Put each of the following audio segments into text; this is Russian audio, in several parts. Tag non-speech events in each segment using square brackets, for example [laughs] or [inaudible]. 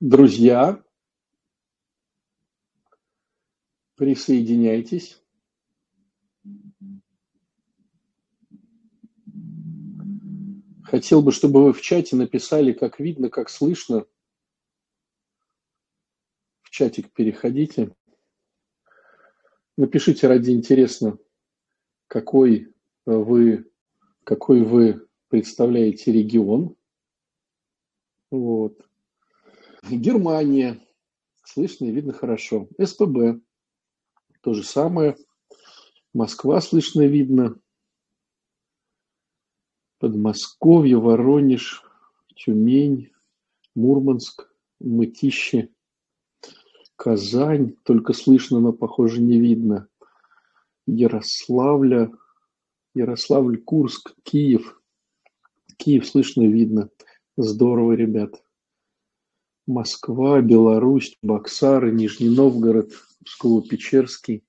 Друзья, присоединяйтесь. Хотел бы, чтобы вы в чате написали, как видно, как слышно. В чатик переходите. Напишите ради интересно, какой вы, какой вы представляете регион. Вот. Германия. Слышно и видно хорошо. СПБ. То же самое. Москва слышно и видно. Подмосковье, Воронеж, Тюмень, Мурманск, Мытище, Казань. Только слышно, но, похоже, не видно. Ярославля, Ярославль, Курск, Киев. Киев слышно видно. Здорово, ребят. Москва, Беларусь, Баксары, Нижний Новгород, Псково-Печерский,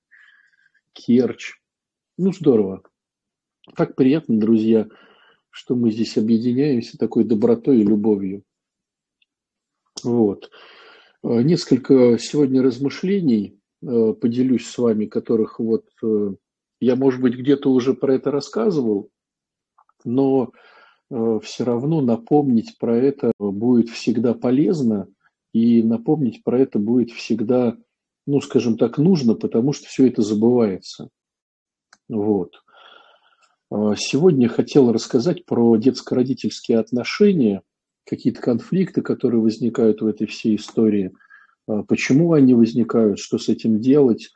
Керчь. Ну, здорово. Так приятно, друзья, что мы здесь объединяемся такой добротой и любовью. Вот. Э, несколько сегодня размышлений э, поделюсь с вами, которых вот э, я, может быть, где-то уже про это рассказывал, но все равно напомнить про это будет всегда полезно, и напомнить про это будет всегда, ну, скажем так, нужно, потому что все это забывается. Вот. А сегодня хотел рассказать про детско-родительские отношения, какие-то конфликты, которые возникают в этой всей истории, а почему они возникают, что с этим делать.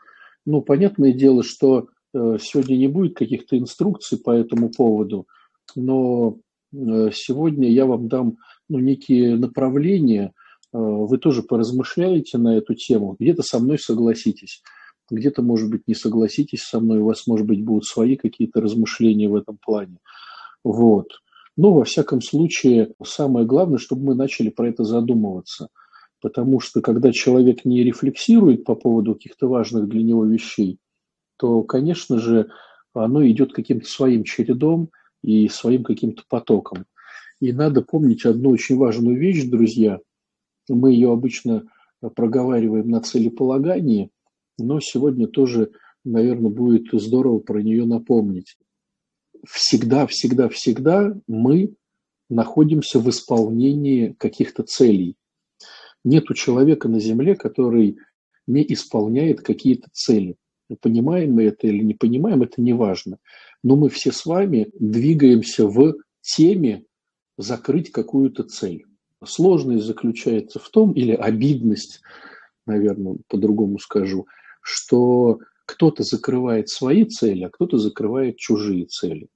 Ну, понятное дело, что э, сегодня не будет каких-то инструкций по этому поводу, но Э, сегодня я вам дам ну, некие направления, э, вы тоже поразмышляете на эту тему, где-то со мной согласитесь, где-то, может быть, не согласитесь со мной, у вас, может быть, будут свои какие-то размышления в этом плане. Вот. Но, во всяком случае, самое главное, чтобы мы начали про это задумываться. Потому что, когда человек не рефлексирует по поводу каких-то важных для него вещей, то, конечно же, оно идет каким-то своим чередом – и своим каким-то потоком. И надо помнить одну очень важную вещь, друзья. Мы ее обычно проговариваем на целеполагании, но сегодня тоже, наверное, будет здорово про нее напомнить. Всегда, всегда, всегда мы находимся в исполнении каких-то целей. Нет человека на Земле, который не исполняет какие-то цели. Понимаем мы это или не понимаем, это не важно но мы все с вами двигаемся в теме закрыть какую-то цель. Сложность заключается в том, или обидность, наверное, по-другому скажу, что кто-то закрывает свои цели, а кто-то закрывает чужие цели.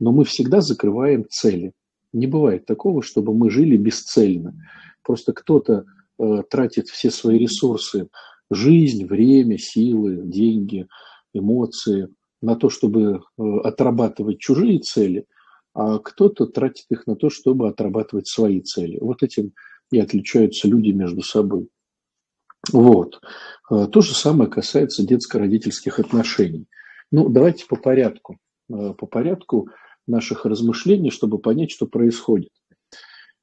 Но мы всегда закрываем цели. Не бывает такого, чтобы мы жили бесцельно. Просто кто-то э, тратит все свои ресурсы, жизнь, время, силы, деньги, эмоции на то, чтобы э, отрабатывать чужие цели, а кто-то тратит их на то, чтобы отрабатывать свои цели. Вот этим и отличаются люди между собой. Вот. Э, то же самое касается детско-родительских отношений. Ну, давайте по порядку. Э, по порядку наших размышлений, чтобы понять, что происходит.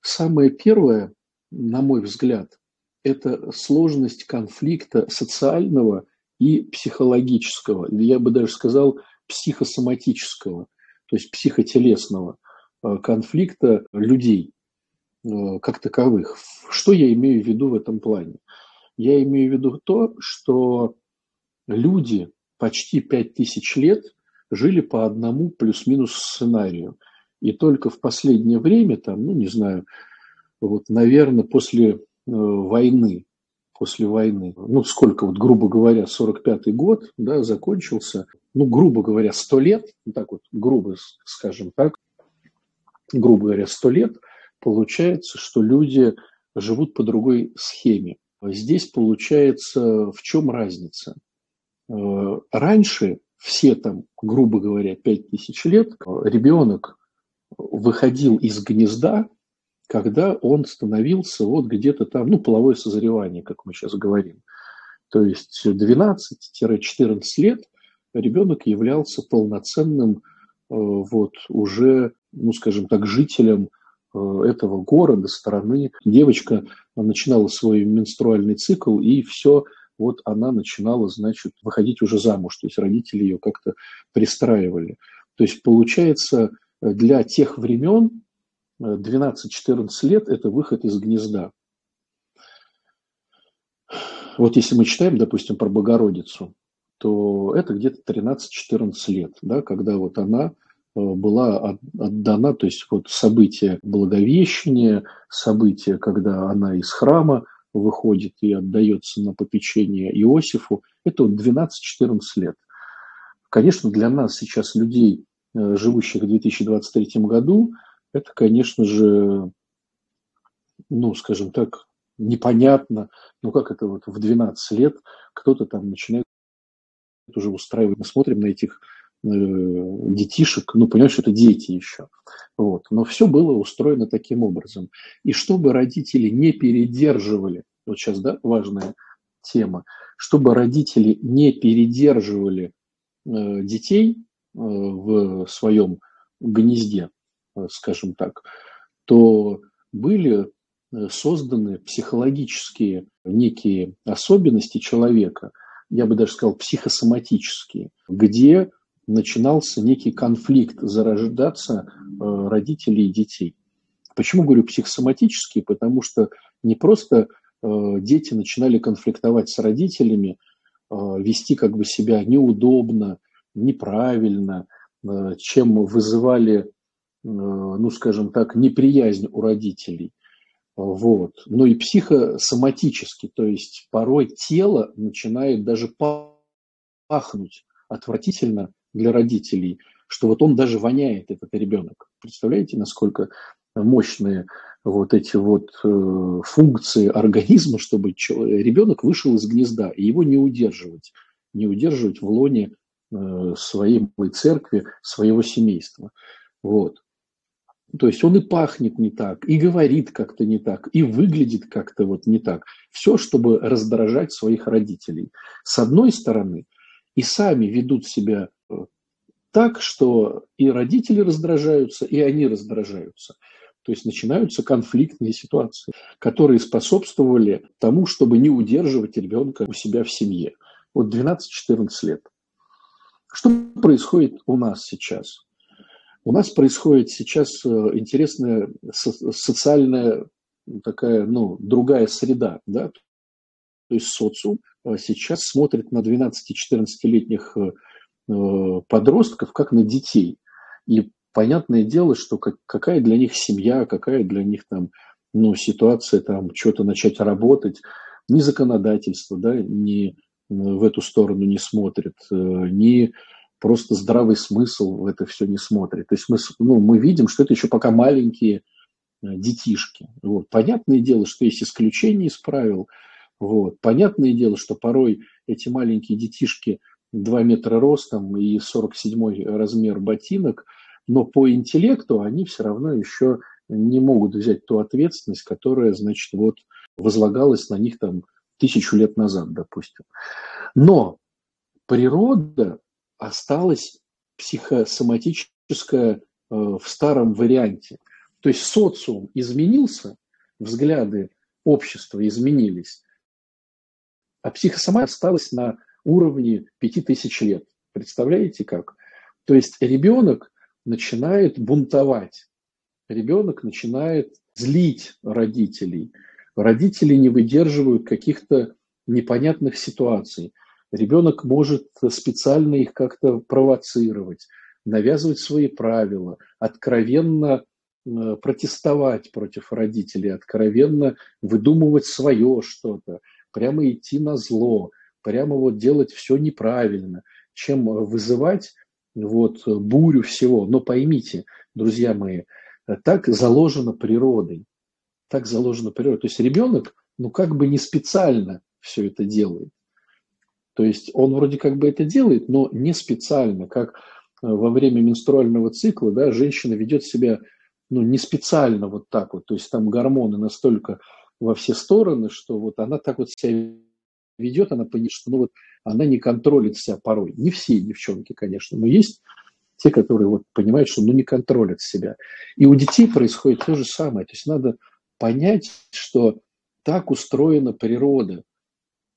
Самое первое, на мой взгляд, это сложность конфликта социального и психологического, я бы даже сказал психосоматического, то есть психотелесного э, конфликта людей э, как таковых. Что я имею в виду в этом плане? Я имею в виду то, что люди почти пять тысяч лет жили по одному плюс-минус сценарию. И только в последнее время, там, ну, не знаю, вот, наверное, после э, войны после войны. Ну, сколько, вот, грубо говоря, 45-й год, да, закончился. Ну, грубо говоря, 100 лет, ну, так вот, грубо скажем так, грубо говоря, 100 лет, получается, что люди живут по другой схеме. Здесь получается, в чем разница? Э, раньше, все там, грубо говоря, 5000 лет, ребенок выходил из гнезда когда он становился вот где-то там, ну, половое созревание, как мы сейчас говорим. То есть 12-14 лет ребенок являлся полноценным э, вот уже, ну, скажем так, жителем этого города, страны. Девочка начинала свой менструальный цикл, и все, вот она начинала, значит, выходить уже замуж. То есть родители ее как-то пристраивали. То есть получается, для тех времен 12-14 лет – это выход из гнезда. Вот если мы читаем, допустим, про Богородицу, то это где-то 13-14 лет, да, когда вот она э, была отдана, то есть вот событие Благовещения, событие, когда она из храма выходит и отдается на попечение Иосифу, это вот 12-14 лет. Конечно, для нас сейчас, людей, э, живущих в 2023 году, это, конечно же, ну, скажем так, непонятно, ну как это вот в 12 лет кто-то там начинает уже устраивать. Мы смотрим на этих э, детишек, ну, понимаешь, это дети еще. Вот. Но все было устроено таким образом. И чтобы родители не передерживали, вот сейчас, да, важная тема, чтобы родители не передерживали э, детей э, в своем гнезде, скажем так, то были э, созданы психологические некие особенности человека – я бы даже сказал, психосоматические, где начинался некий конфликт зарождаться э, родителей и детей. Почему говорю психосоматические? Потому что не просто э, дети начинали конфликтовать с родителями, э, вести как бы себя неудобно, неправильно, чем вызывали, ну скажем так, неприязнь у родителей – вот. Ну и психосоматически, то есть порой тело начинает даже пахнуть отвратительно для родителей, что вот он даже воняет, этот ребенок. Представляете, насколько мощные вот эти вот э, функции организма, чтобы ребенок вышел из гнезда, и его не удерживать, не удерживать в лоне э, своей церкви, своего семейства. Вот. То есть он и пахнет не так, и говорит как-то не так, и выглядит как-то вот не так. Все, чтобы раздражать своих родителей. С одной стороны, и сами ведут себя э, так, что и родители раздражаются, и они раздражаются. То есть начинаются конфликтные ситуации, которые способствовали тому, чтобы не удерживать ребенка у себя в семье. Вот 12-14 лет. Что происходит у нас сейчас? У нас происходит сейчас э, интересная социальная такая, ну, другая среда, да, то есть социум э, сейчас смотрит на 12-14-летних э, подростков как на детей. И понятное дело, что какая для них семья, какая для них там, ну, ситуация, там, что-то начать работать, ни законодательство, да, ни в эту сторону не смотрит, ни просто здравый смысл в это все не смотрит. То есть мы, ну, мы видим, что это еще пока маленькие э, детишки. Вот. Понятное дело, что есть исключения из правил. Вот. Понятное дело, что порой эти маленькие детишки 2 метра ростом и 47 размер ботинок, но по интеллекту они все равно еще не могут взять ту ответственность, которая, значит, вот возлагалась на них там тысячу лет назад, допустим. Но природа осталось психосоматическое э, в старом варианте. То есть социум изменился, взгляды общества изменились, а психосоматика осталась на уровне 5000 лет. Представляете как? То есть ребенок начинает бунтовать, ребенок начинает злить родителей, родители не выдерживают каких-то непонятных ситуаций. Ребенок может специально их как-то провоцировать, навязывать свои правила, откровенно э, протестовать против родителей, откровенно выдумывать свое что-то, прямо идти на зло, прямо вот делать все неправильно, чем вызывать вот бурю всего. Но поймите, друзья мои, так заложено природой. Так заложено природой. То есть ребенок, ну как бы не специально все это делает. То есть он вроде как бы это делает, но не специально, как э, во время менструального цикла, да, женщина ведет себя ну, не специально вот так вот, то есть там гормоны настолько во все стороны, что вот она так вот себя ведет, она понимает, что ну, вот она не контролит себя порой. Не все девчонки, конечно, но есть те, которые вот понимают, что ну, не контролят себя. И у детей происходит то же самое. То есть надо понять, что так устроена природа,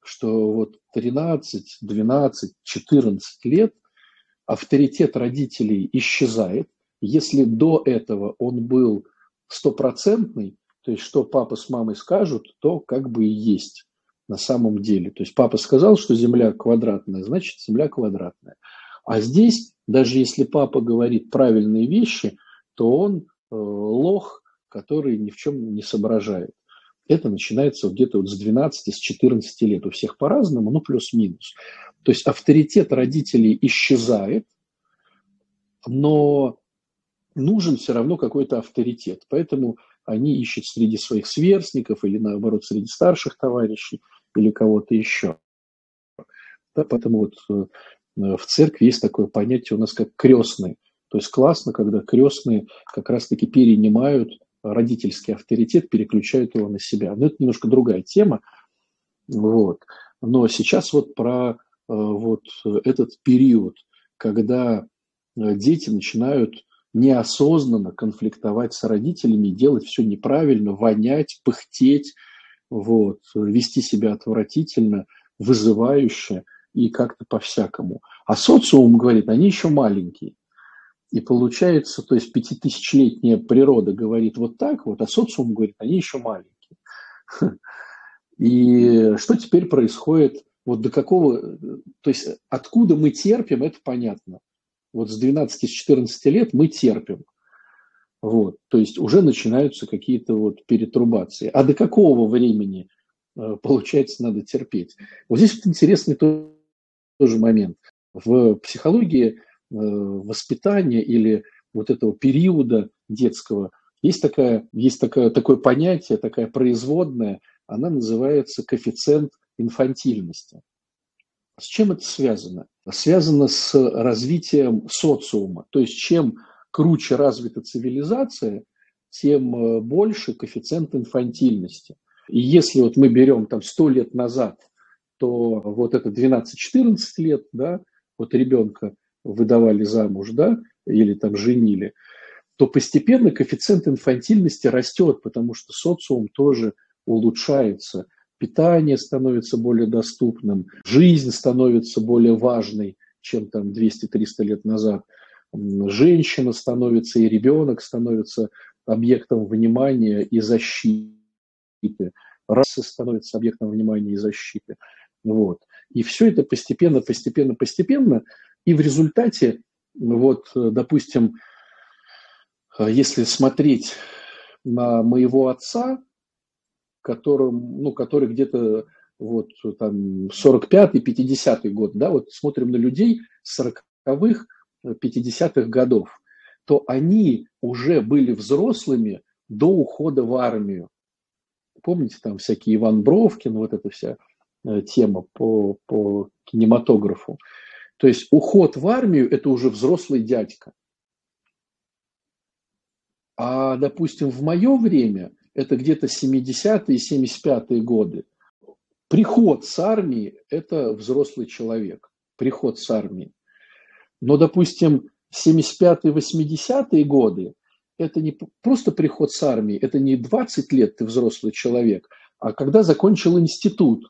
что вот 13, 12, 14 лет авторитет родителей исчезает. Если до этого он был стопроцентный, то есть что папа с мамой скажут, то как бы и есть на самом деле. То есть папа сказал, что Земля квадратная, значит Земля квадратная. А здесь, даже если папа говорит правильные вещи, то он э, лох, который ни в чем не соображает. Это начинается где-то вот с 12, с 14 лет. У всех по-разному, ну плюс-минус. То есть авторитет родителей исчезает, но нужен все равно какой-то авторитет. Поэтому они ищут среди своих сверстников или наоборот среди старших товарищей или кого-то еще. Да, поэтому вот э, в церкви есть такое понятие у нас как крестный. То есть классно, когда крестные как раз-таки перенимают родительский авторитет, переключают его на себя. Но это немножко другая тема. Вот. Но сейчас вот про э, вот этот период, когда э, дети начинают неосознанно конфликтовать с родителями, делать все неправильно, вонять, пыхтеть, вот, вести себя отвратительно, вызывающе и как-то по-всякому. А социум говорит, они еще маленькие. И получается, то есть пятитысячелетняя природа говорит вот так вот, а социум говорит, они еще маленькие. [laughs] И что теперь происходит? Вот до какого, то есть откуда мы терпим, это понятно вот с 12-14 лет мы терпим. Вот, то есть уже начинаются какие-то вот перетрубации. А до какого времени, э, получается, надо терпеть? Вот здесь вот интересный тоже момент. В психологии воспитания или вот этого периода детского есть, такая, есть такое, такое понятие, такая производная, она называется коэффициент инфантильности. С чем это связано? Связано с развитием социума. То есть чем круче развита цивилизация, тем э, больше коэффициент инфантильности. И если вот мы берем там 100 лет назад, то вот это 12-14 лет, да, вот ребенка выдавали замуж, да, или там женили, то постепенно коэффициент инфантильности растет, потому что социум тоже улучшается питание становится более доступным, жизнь становится более важной, чем там 200-300 лет назад. Женщина становится и ребенок становится объектом внимания и защиты. Расы становятся объектом внимания и защиты. Вот. И все это постепенно, постепенно, постепенно. И в результате, вот, допустим, если смотреть на моего отца, которым, ну, который где-то вот там 45-й, 50-й год, да, вот смотрим на людей 40-х, 50-х годов, то они уже были взрослыми до ухода в армию. Помните, там всякие Иван Бровкин, вот эта вся э, тема по, по кинематографу. То есть уход в армию – это уже взрослый дядька. А, допустим, в мое время это где-то 70-е, 75-е годы. Приход с армии – это взрослый человек, приход с армии. Но, допустим, 75-е, 80-е годы – это не просто приход с армии, это не 20 лет ты взрослый человек, а когда закончил институт.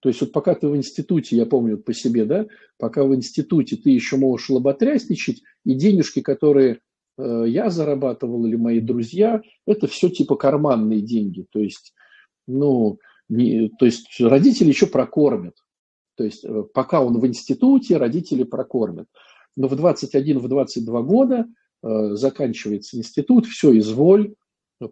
То есть вот пока ты в институте, я помню по себе, да, пока в институте ты еще можешь лоботрясничать, и денежки, которые Э, я зарабатывал или мои друзья, это все типа карманные деньги. То есть, ну, не, то есть родители еще прокормят. То есть э, пока он в институте, родители прокормят. Но в 21, в 22 года э, заканчивается институт, все, изволь,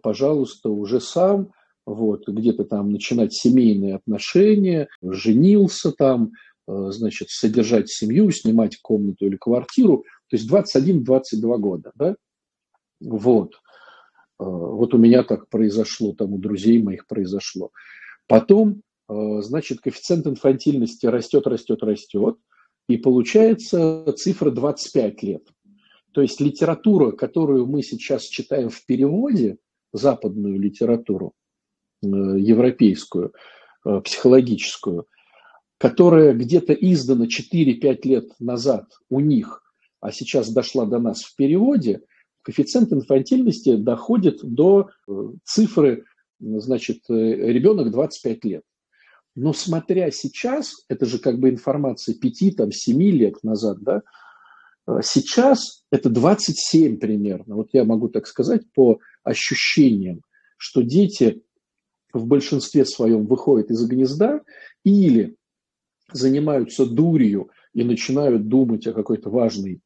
пожалуйста, уже сам, вот, где-то там начинать семейные отношения, женился там, э, значит, содержать семью, снимать комнату или квартиру – то есть 21-22 года, да? Вот. Э, вот у меня так произошло, там у друзей моих произошло. Потом, э, значит, коэффициент инфантильности растет, растет, растет, и получается цифра 25 лет. То есть литература, которую мы сейчас читаем в переводе, западную литературу, европейскую, психологическую, которая где-то издана 4-5 лет назад у них – а сейчас дошла до нас в переводе, коэффициент инфантильности доходит до э, цифры, значит, э, ребенок 25 лет. Но смотря сейчас, это же как бы информация 5, там, 7 лет назад, да, э, сейчас это 27 примерно. Вот я могу так сказать по ощущениям, что дети в большинстве своем выходят из гнезда или занимаются дурью и начинают думать о какой-то важной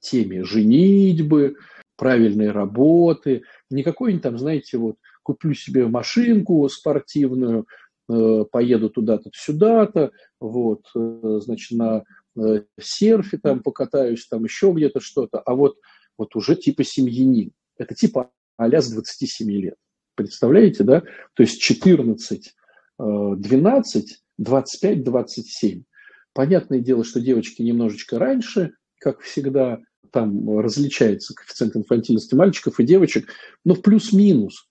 теме женитьбы, правильной работы, не там, знаете, вот куплю себе машинку спортивную, э, поеду туда-то, сюда-то, вот, э, значит, на э, серфе там покатаюсь, там еще где-то что-то, а вот, вот уже типа семьянин. Это типа а с 27 лет. Представляете, да? То есть 14, 12, 25, 27. Понятное дело, что девочки немножечко раньше, как всегда, там различается коэффициент инфантильности мальчиков и девочек, но в плюс-минус.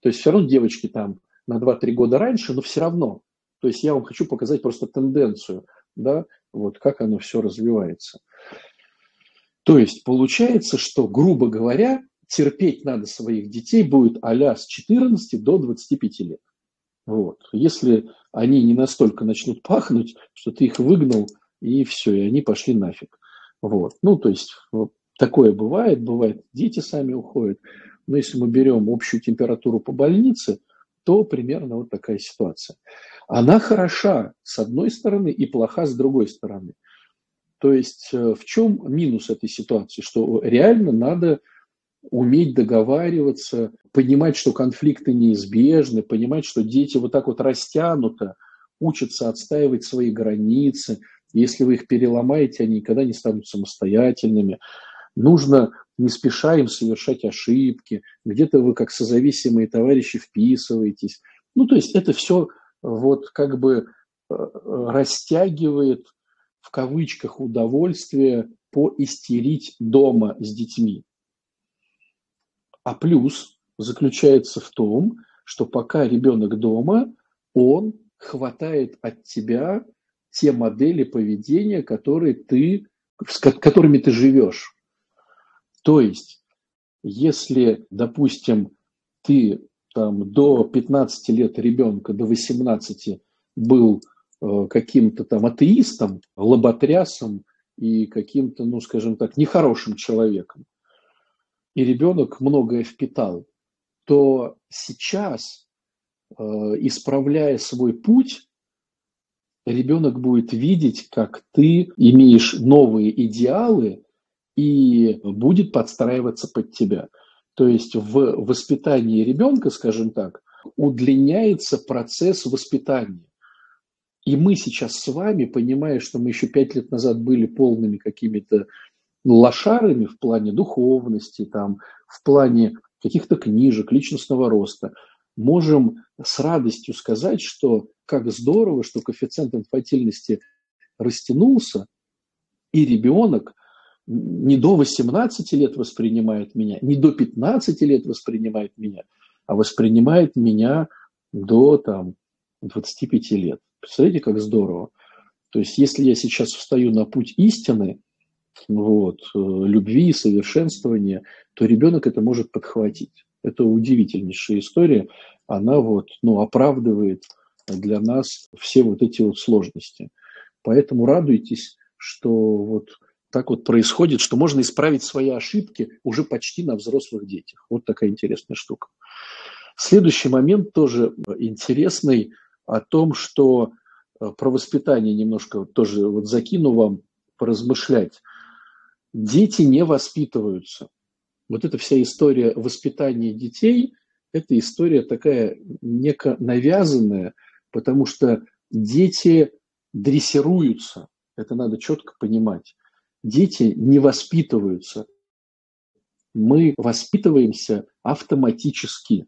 То есть все равно девочки там на 2-3 года раньше, но все равно. То есть я вам хочу показать просто тенденцию, да, вот как оно все развивается. То есть получается, что, грубо говоря, терпеть надо своих детей будет а с 14 до 25 лет. Вот. Если они не настолько начнут пахнуть, что ты их выгнал, и все, и они пошли нафиг. Вот. Ну, то есть вот, такое бывает, бывает, дети сами уходят. Но если мы берем общую температуру по больнице, то примерно вот такая ситуация. Она хороша с одной стороны и плоха с другой стороны. То есть э, в чем минус этой ситуации? Что реально надо уметь договариваться, понимать, что конфликты неизбежны, понимать, что дети вот так вот растянуто учатся отстаивать свои границы. Если вы их переломаете, они никогда не станут самостоятельными. Нужно не спеша им совершать ошибки. Где-то вы как созависимые товарищи вписываетесь. Ну, то есть это все вот как бы э, растягивает в кавычках удовольствие поистерить дома с детьми. А плюс заключается в том, что пока ребенок дома, он хватает от тебя те модели поведения, которые ты, с которыми ты живешь. То есть, если, допустим, ты там, до 15 лет ребенка, до 18 был э, каким-то там атеистом, лоботрясом и каким-то, ну, скажем так, нехорошим человеком, и ребенок многое впитал, то сейчас, э, исправляя свой путь, ребенок будет видеть, как ты имеешь новые идеалы и будет подстраиваться под тебя. То есть в воспитании ребенка, скажем так, удлиняется процесс воспитания. И мы сейчас с вами, понимая, что мы еще пять лет назад были полными какими-то лошарами в плане духовности, там, в плане каких-то книжек, личностного роста, можем с радостью сказать, что как здорово, что коэффициент инфантильности растянулся, и ребенок не до 18 лет воспринимает меня, не до 15 лет воспринимает меня, а воспринимает меня до там, 25 лет. Представляете, как здорово. То есть, если я сейчас встаю на путь истины, вот, э, любви, совершенствования, то ребенок это может подхватить. Это удивительнейшая история. Она вот, ну, оправдывает для нас все вот эти вот сложности. Поэтому радуйтесь, что вот так вот происходит, что можно исправить свои ошибки уже почти на взрослых детях. Вот такая интересная штука. Следующий момент тоже интересный о том, что э, про воспитание немножко тоже вот закину вам поразмышлять дети не воспитываются. Вот эта вся история воспитания детей, это история такая неко навязанная, потому что дети дрессируются. Это надо четко понимать. Дети не воспитываются. Мы воспитываемся автоматически.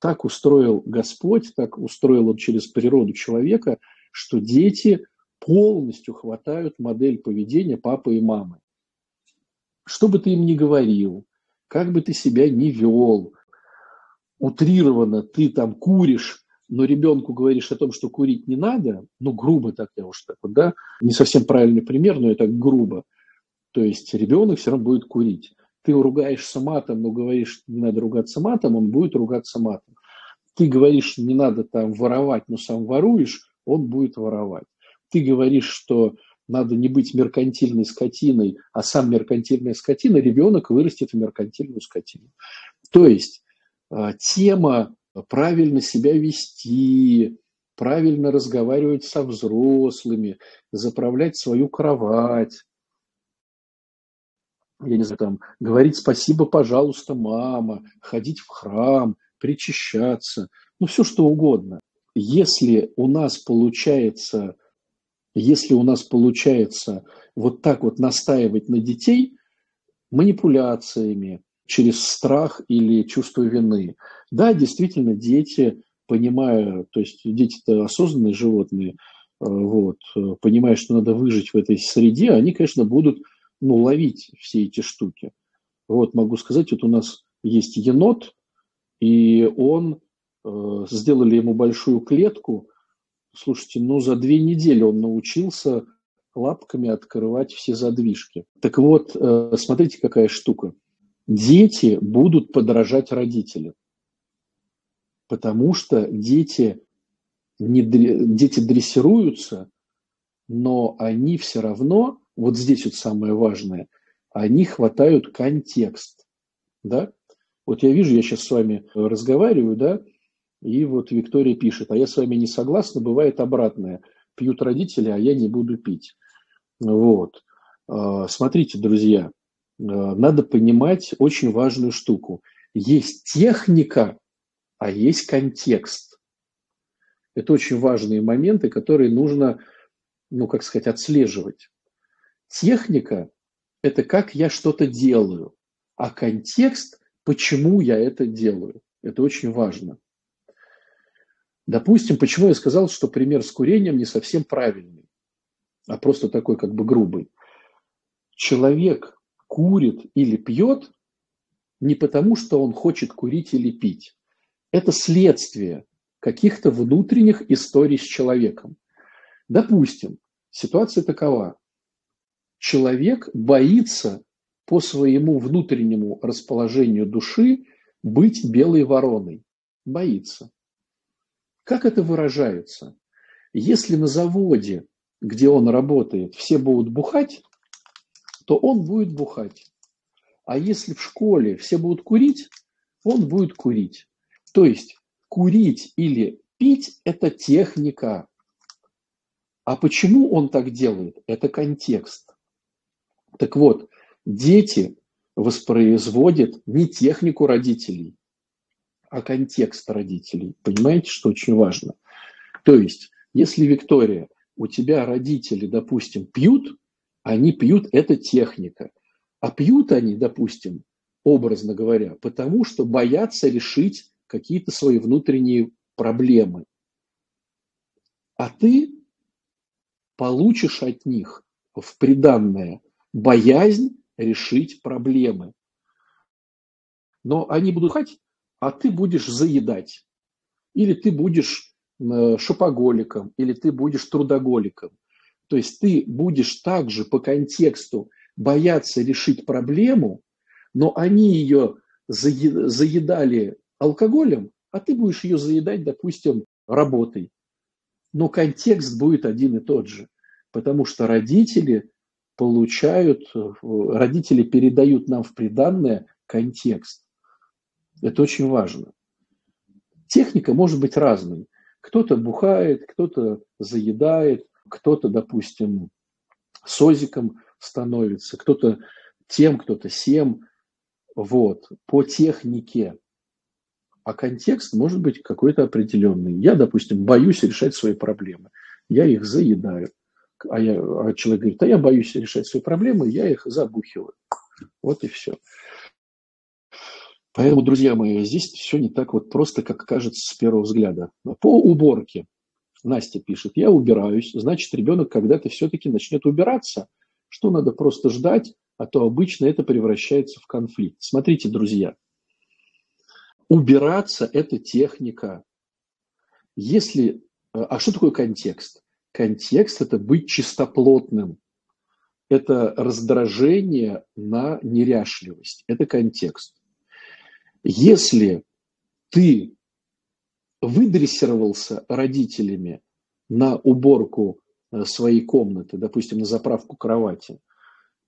Так устроил Господь, так устроил Он через природу человека, что дети полностью хватают модель поведения папы и мамы что бы ты им ни говорил, как бы ты себя ни вел, утрированно ты там куришь, но ребенку говоришь о том, что курить не надо, ну, грубо так я уж так вот, да, не совсем правильный пример, но это грубо, То есть ребенок все равно будет курить. Ты ругаешься матом, но говоришь, не надо ругаться матом, он будет ругаться матом. Ты говоришь, не надо там воровать, но сам воруешь, он будет воровать. Ты говоришь, что надо не быть меркантильной скотиной, а сам меркантильная скотина, ребенок вырастет в меркантильную скотину. То есть а, тема правильно себя вести, правильно разговаривать со взрослыми, заправлять свою кровать, я не знаю, там, говорить спасибо, пожалуйста, мама, ходить в храм, причащаться, ну, все что угодно. Если у нас получается, если у нас получается вот так вот настаивать на детей манипуляциями, через страх или чувство вины. Да, действительно, дети, понимая, то есть дети-то осознанные животные, э, вот, э, понимая, что надо выжить в этой среде, они, конечно, будут ну, ловить все эти штуки. Вот могу сказать, вот у нас есть енот, и он, э, сделали ему большую клетку, слушайте, ну за две недели он научился лапками открывать все задвижки. Так вот, э, смотрите, какая штука. Дети будут подражать родителям, потому что дети, не, дети дрессируются, но они все равно вот здесь вот самое важное, они хватают контекст, да. Вот я вижу, я сейчас с вами разговариваю, да, и вот Виктория пишет, а я с вами не согласна, бывает обратное. Пьют родители, а я не буду пить. Вот. А, смотрите, друзья, а, надо понимать очень важную штуку. Есть техника, а есть контекст. Это очень важные моменты, которые нужно, ну, как сказать, отслеживать. Техника – это как я что-то делаю, а контекст – почему я это делаю. Это очень важно. Допустим, почему я сказал, что пример с курением не совсем правильный, а просто такой как бы грубый. Человек курит или пьет не потому, что он хочет курить или пить. Это следствие каких-то внутренних историй с человеком. Допустим, ситуация такова человек боится по своему внутреннему расположению души быть белой вороной. Боится. Как это выражается? Если на заводе, где он работает, все будут бухать, то он будет бухать. А если в школе все будут курить, он будет курить. То есть курить или пить – это техника. А почему он так делает? Это контекст. Так вот, дети воспроизводят не технику родителей, а контекст родителей. Понимаете, что очень важно? То есть, если, Виктория, у тебя родители, допустим, пьют, они пьют, это техника. А пьют они, допустим, образно говоря, потому что боятся решить какие-то свои внутренние проблемы. А ты получишь от них в приданное боязнь решить проблемы. Но они будут хать, а ты будешь заедать. Или ты будешь э, шопоголиком, или ты будешь трудоголиком. То есть ты будешь также по контексту бояться решить проблему, но они ее заедали алкоголем, а ты будешь ее заедать, допустим, работой. Но контекст будет один и тот же, потому что родители получают, э, родители передают нам в приданное контекст. Это очень важно. Техника может быть разной. Кто-то бухает, кто-то заедает, кто-то, допустим, созиком становится, кто-то тем, кто-то сем. Вот, по технике. А контекст может быть какой-то определенный. Я, допустим, боюсь решать свои проблемы. Я их заедаю а, я, а человек говорит, а я боюсь решать свои проблемы, я их забухиваю. Вот и все. Поэтому, друзья мои, здесь все не так вот просто, как кажется с первого взгляда. По уборке. Настя пишет, я убираюсь, значит, ребенок когда-то все-таки начнет убираться. Что надо просто ждать, а то обычно это превращается в конфликт. Смотрите, друзья, убираться – это техника. Если, а что такое контекст? Контекст – это быть чистоплотным. это раздражение на неряшливость, это контекст. Если ты выдрессировался родителями на уборку э, своей комнаты, допустим, на заправку кровати,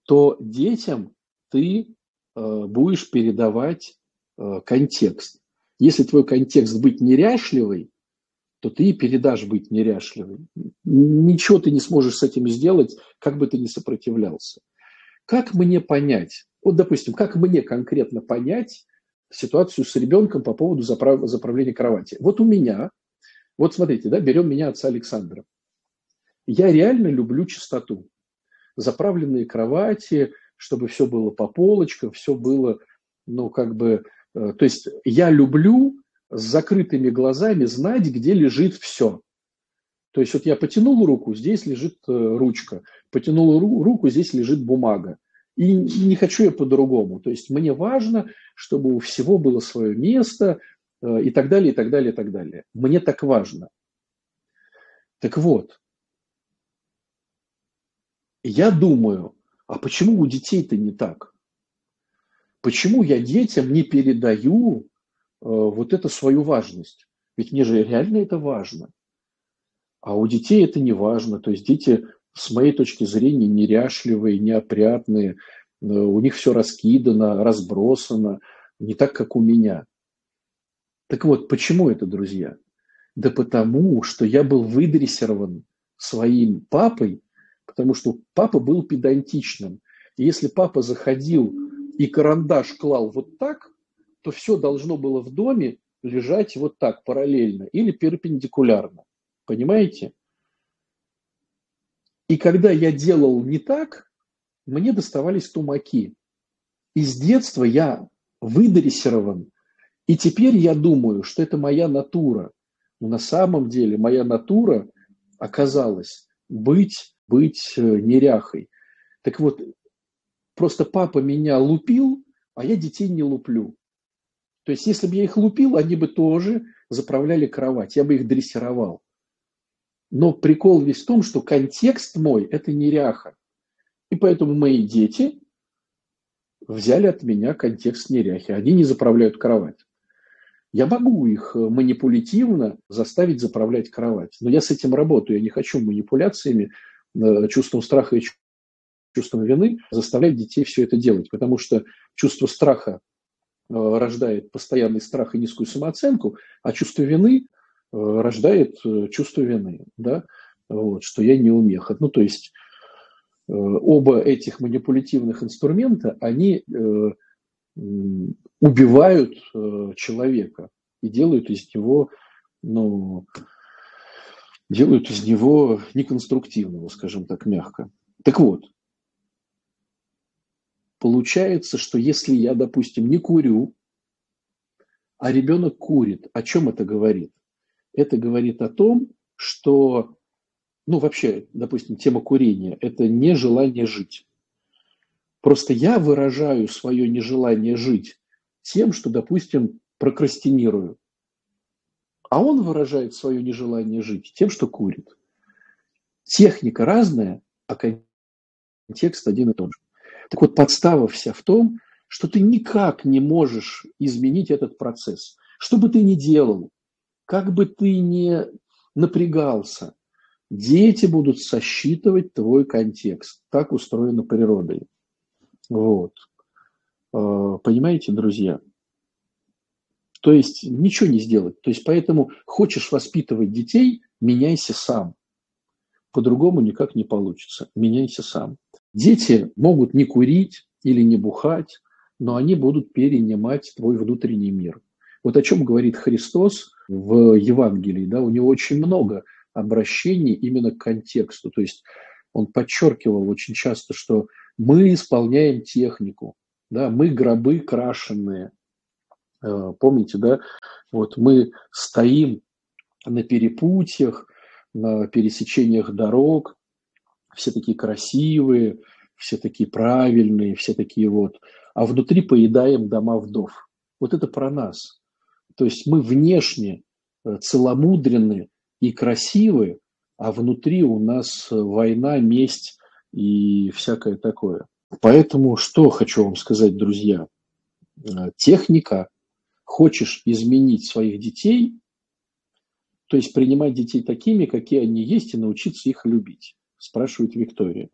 то детям ты э, будешь передавать э, контекст. Если твой контекст быть неряшливый, то ты и передашь быть неряшливым. Ничего ты не сможешь с этим сделать, как бы ты ни сопротивлялся. Как мне понять, вот, допустим, как мне конкретно понять ситуацию с ребенком по поводу заправ... заправления кровати? Вот у меня, вот смотрите, да, берем меня отца Александра. Я реально люблю чистоту. Заправленные кровати, чтобы все было по полочкам, все было, ну, как бы, э, то есть я люблю с закрытыми глазами знать, где лежит все. То есть вот я потянул руку, здесь лежит э, ручка, потянул руку, здесь лежит бумага. И не хочу я по-другому. То есть мне важно, чтобы у всего было свое место э, и так далее, и так далее, и так далее. Мне так важно. Так вот, я думаю, а почему у детей-то не так? Почему я детям не передаю Э, вот это свою важность. Ведь мне же реально это важно. А у детей это не важно. То есть дети, с моей точки зрения, неряшливые, неопрятные. Э, у них все раскидано, разбросано. Не так, как у меня. Так вот, почему это, друзья? Да потому, что я был выдрессирован своим папой, потому что папа был педантичным. И если папа заходил и карандаш клал вот так, то все должно было в доме лежать вот так, параллельно или перпендикулярно. Понимаете? И когда я делал не так, мне доставались тумаки. И с детства я выдрессирован. И теперь я думаю, что это моя натура. Но на самом деле моя натура оказалась быть, быть э, неряхой. Так вот, просто папа меня лупил, а я детей не луплю. То есть, если бы я их лупил, они бы тоже заправляли кровать, я бы их дрессировал. Но прикол весь в том, что контекст мой – это неряха. И поэтому мои дети взяли от меня контекст неряхи. Они не заправляют кровать. Я могу их манипулятивно заставить заправлять кровать. Но я с этим работаю. Я не хочу манипуляциями, э, чувством страха и чувством вины заставлять детей все это делать. Потому что чувство страха Э, рождает постоянный страх и низкую самооценку, а чувство вины э, рождает э, чувство вины, да, вот, что я не умеха. Ну, то есть оба этих манипулятивных инструмента, они убивают человека и делают из него, ну, делают из него неконструктивного, скажем так, мягко. Так вот, Получается, что если я, допустим, не курю, а ребенок курит, о чем это говорит? Это говорит о том, что, ну вообще, допустим, тема курения – это нежелание жить. Просто я выражаю свое нежелание жить тем, что, допустим, прокрастинирую. А он выражает свое нежелание жить тем, что курит. Техника разная, а контекст один и тот же. Так вот, подстава вся в том, что ты никак не можешь изменить этот процесс. Что бы ты ни делал, как бы ты ни напрягался, дети будут сосчитывать твой контекст. Так устроена природой. Вот. А, понимаете, друзья? То есть ничего не сделать. То есть поэтому хочешь воспитывать детей, меняйся сам. По-другому никак не получится. Меняйся сам. Дети могут не курить или не бухать, но они будут перенимать твой внутренний мир. Вот о чем говорит Христос в Евангелии. Да? У него очень много обращений именно к контексту. То есть он подчеркивал очень часто, что мы исполняем технику, да? мы гробы крашенные. Э, помните, да? Вот мы стоим на перепутьях, на пересечениях дорог, все такие красивые, все такие правильные, все такие вот, а внутри поедаем дома вдов. Вот это про нас. То есть мы внешне э, целомудренны и красивы, а внутри у нас война, месть и всякое такое. Поэтому что хочу вам сказать, друзья? Э, техника, хочешь изменить своих детей, то есть принимать детей такими, какие они есть, и научиться их любить, спрашивает Виктория.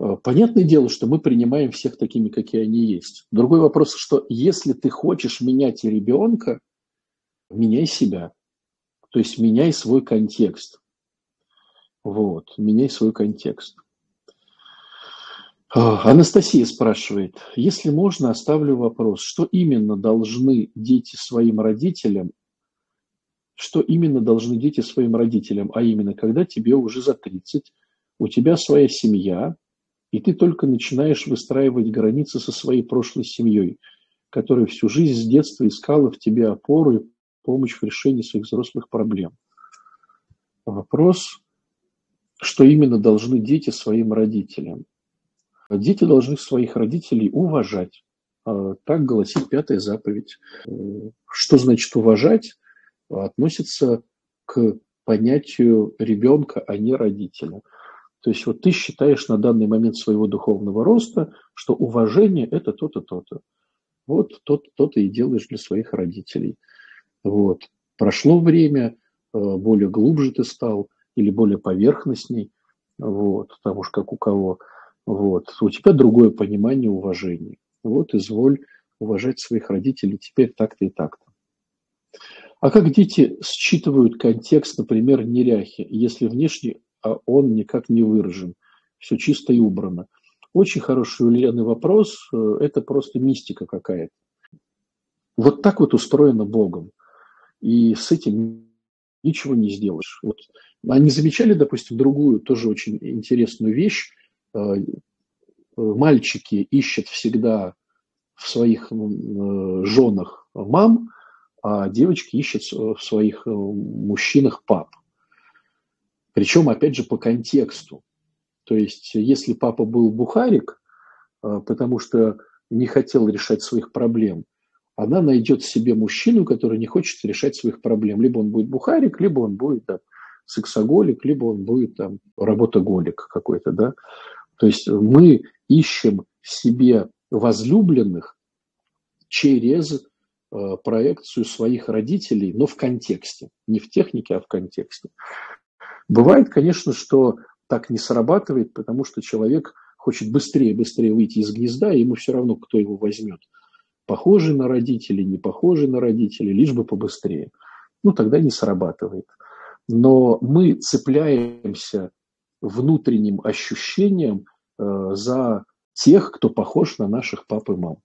Э, понятное дело, что мы принимаем всех такими, какие они есть. Другой вопрос, что если ты хочешь менять ребенка, меняй себя. То есть меняй свой контекст. Вот, меняй свой контекст. Анастасия спрашивает, если можно, оставлю вопрос, что именно должны дети своим родителям, что именно должны дети своим родителям, а именно, когда тебе уже за 30, у тебя своя семья, и ты только начинаешь выстраивать границы со своей прошлой семьей, которая всю жизнь с детства искала в тебе опору и помощь в решении своих взрослых проблем. Вопрос, что именно должны дети своим родителям? Дети должны своих родителей уважать. А, так гласит пятая заповедь. Что значит уважать? Относится к понятию ребенка, а не родителя. То есть вот ты считаешь на данный момент своего духовного роста, что уважение – это то-то, то-то. Вот то-то, то-то и делаешь для своих родителей. Вот. Прошло время, э, более глубже ты стал или более поверхностней, вот, потому что как у кого – вот. У тебя другое понимание уважения. Вот, изволь уважать своих родителей теперь так-то и так-то. А как дети считывают контекст, например, неряхи, если внешне а он никак не выражен, все чисто и убрано? Очень хороший у Лены вопрос, э, это просто мистика какая-то. Вот так вот устроено Богом. И с этим ничего не сделаешь. Вот. Они замечали, допустим, другую, тоже очень интересную вещь, Э, мальчики ищут всегда в своих э, женах мам, а девочки ищут в своих э, мужчинах пап. Причем, опять же, по контексту. То есть, если папа был бухарик, потому что не хотел решать своих проблем, она найдет себе мужчину, который не хочет решать своих проблем. Либо он будет бухарик, либо он будет там, сексоголик, либо он будет там работоголик какой-то, да. То есть мы ищем себе возлюбленных через э, проекцию своих родителей, но в контексте, не в технике, а в контексте. Бывает, конечно, что так не срабатывает, потому что человек хочет быстрее, быстрее выйти из гнезда, и ему все равно, кто его возьмет. Похожий на родителей, не похожий на родителей, лишь бы побыстрее. Ну, тогда не срабатывает. Но мы цепляемся внутренним ощущением э, за тех, кто похож на наших пап и мам.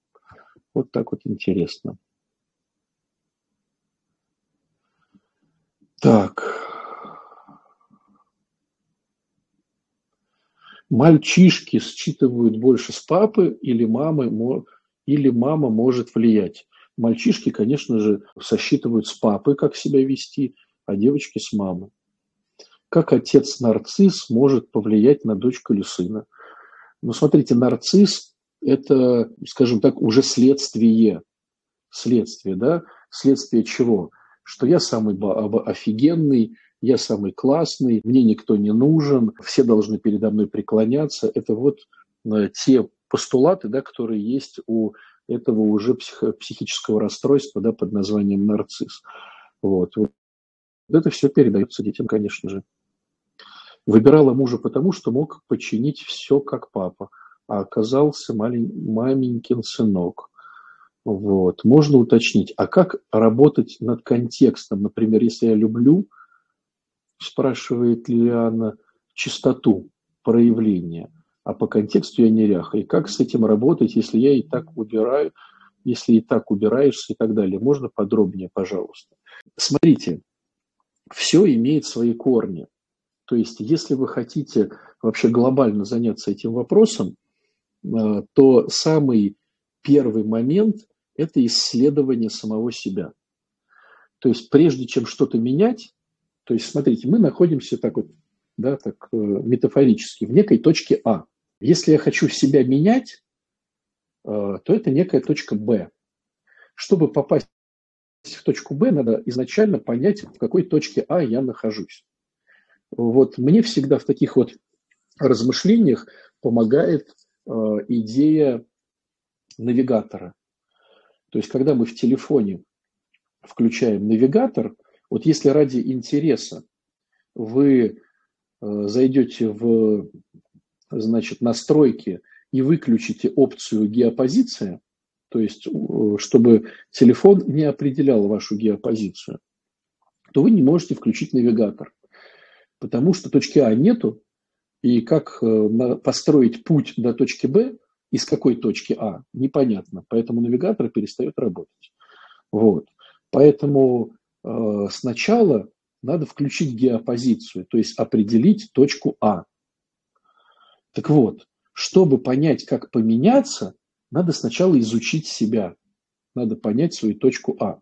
Вот так вот интересно. Так. Мальчишки считывают больше с папы или мамы, или мама может влиять. Мальчишки, конечно же, сосчитывают с папы, как себя вести, а девочки с мамой. Как отец-нарцисс может повлиять на дочку или сына? Ну, смотрите, нарцисс – это, скажем так, уже следствие. Следствие, да? Следствие чего? Что я самый офигенный, я самый классный, мне никто не нужен, все должны передо мной преклоняться. Это вот э, те постулаты, да, которые есть у этого уже псих, психического расстройства да, под названием нарцисс. Вот. вот это все передается детям, конечно же. Выбирала мужа потому, что мог починить все как папа, а оказался малень... маменькин сынок. Вот. Можно уточнить, а как работать над контекстом? Например, если я люблю, спрашивает Лилиана, чистоту проявления, а по контексту я неряха. И как с этим работать, если я и так убираю, если и так убираешься и так далее? Можно подробнее, пожалуйста? Смотрите, все имеет свои корни. То есть, если вы хотите вообще глобально заняться этим вопросом, э, то самый первый момент – это исследование самого себя. То есть, прежде чем что-то менять, то есть, смотрите, мы находимся так вот, да, так э, метафорически, в некой точке А. Если я хочу себя менять, э, то это некая точка Б. Чтобы попасть в точку Б, надо изначально понять, в какой точке А я нахожусь. Вот мне всегда в таких вот размышлениях помогает э, идея навигатора. То есть, когда мы в телефоне включаем навигатор, вот если ради интереса вы э, зайдете в значит, настройки и выключите опцию геопозиция, то есть чтобы телефон не определял вашу геопозицию, то вы не можете включить навигатор, потому что точки А нету, и как э, построить путь до точки Б из какой точки А, непонятно, поэтому навигатор перестает работать. Вот. Поэтому э, сначала надо включить геопозицию, то есть определить точку А. Так вот, чтобы понять, как поменяться, надо сначала изучить себя. Надо понять свою точку А.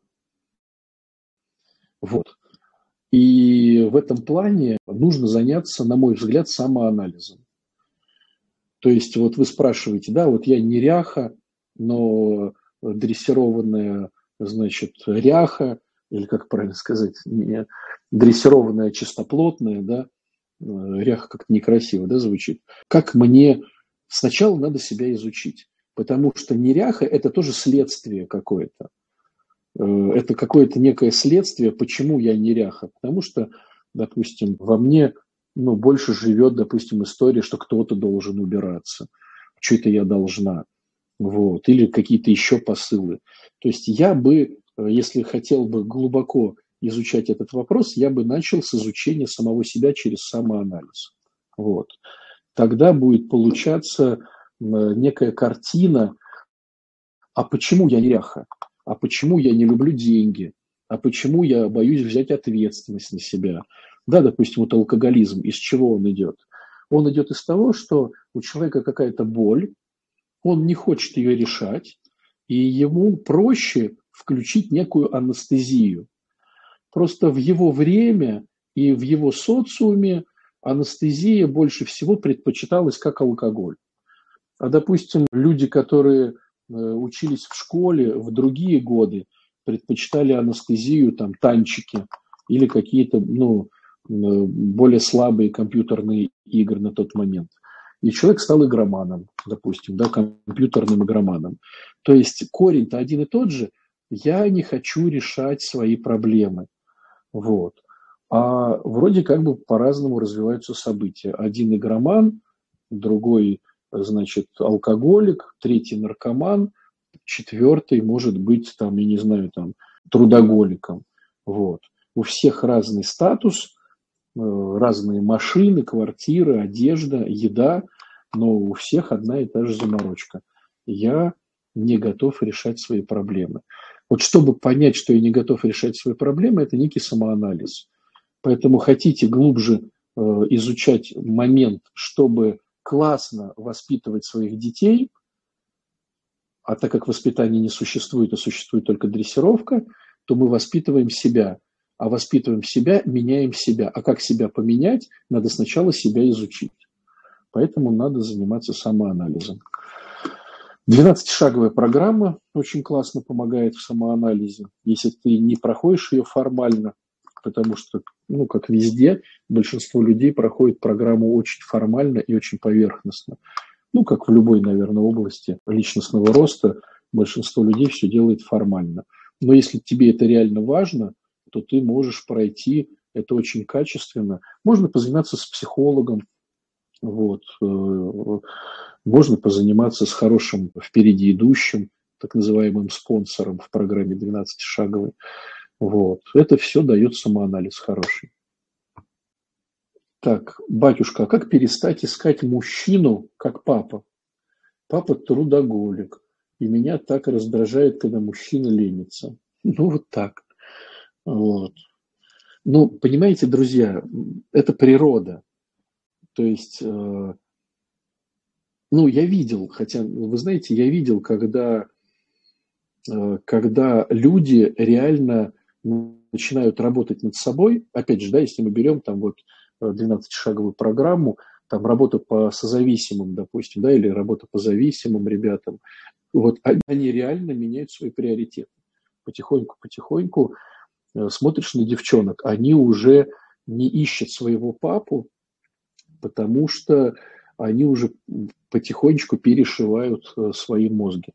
Вот. И в этом плане нужно заняться, на мой взгляд, самоанализом. То есть вот вы спрашиваете, да, вот я неряха, но дрессированная, значит, ряха, или как правильно сказать, не дрессированная чистоплотная, да, ряха как-то некрасиво, да, звучит. Как мне сначала надо себя изучить, потому что неряха – это тоже следствие какое-то. Э, это какое-то некое следствие, почему я неряха. Потому что, допустим, во мне ну, больше живет, допустим, история, что кто-то должен убираться, что это я должна. Вот. Или какие-то еще посылы. То есть я бы, э, если хотел бы глубоко изучать этот вопрос, я бы начал с изучения самого себя через самоанализ. Вот. Тогда будет получаться некая картина, а почему я неряха? а почему я не люблю деньги, а почему я боюсь взять ответственность на себя. Да, допустим, вот алкоголизм, из чего он идет? Он идет из того, что у человека какая-то боль, он не хочет ее решать, и ему проще включить некую анестезию. Просто в его время и в его социуме анестезия больше всего предпочиталась как алкоголь. А, допустим, люди, которые Э, учились в школе в другие годы, предпочитали анестезию, там, танчики или какие-то, ну, э, более слабые компьютерные игры на тот момент. И человек стал игроманом, допустим, да, компьютерным игроманом. То есть корень-то один и тот же. Я не хочу решать свои проблемы. Вот. А вроде как бы по-разному развиваются события. Один игроман, другой значит, алкоголик, третий наркоман, четвертый может быть, там, я не знаю, там, трудоголиком. Вот. У всех разный статус, э, разные машины, квартиры, одежда, еда, но у всех одна и та же заморочка. Я не готов решать свои проблемы. Вот чтобы понять, что я не готов решать свои проблемы, это некий самоанализ. Поэтому хотите глубже э, изучать момент, чтобы классно воспитывать своих детей, а так как воспитания не существует, а существует только дрессировка, то мы воспитываем себя. А воспитываем себя, меняем себя. А как себя поменять, надо сначала себя изучить. Поэтому надо заниматься самоанализом. 12-шаговая программа очень классно помогает в самоанализе. Если ты не проходишь ее формально, потому что, ну, как везде, большинство людей проходит программу очень формально и очень поверхностно. Ну, как в любой, наверное, области личностного роста, большинство людей все делает формально. Но если тебе это реально важно, то ты можешь пройти это очень качественно. Можно позаниматься с психологом, вот. Э, можно позаниматься с хорошим впереди идущим, так называемым спонсором в программе 12-шаговой. Вот. Это все дает самоанализ хороший. Так, батюшка, а как перестать искать мужчину, как папа? Папа трудоголик, и меня так раздражает, когда мужчина ленится. Ну, вот так. Вот. Ну, понимаете, друзья, это природа. То есть, э, ну, я видел, хотя, вы знаете, я видел, когда, э, когда люди реально начинают работать над собой, опять же, да, если мы берем там вот 12-шаговую э, программу, там работа по созависимым, допустим, да, или работа по зависимым ребятам, вот они реально меняют свои приоритеты. Потихоньку-потихоньку смотришь на девчонок, они уже не ищут своего папу, потому что они уже потихонечку перешивают э, свои мозги,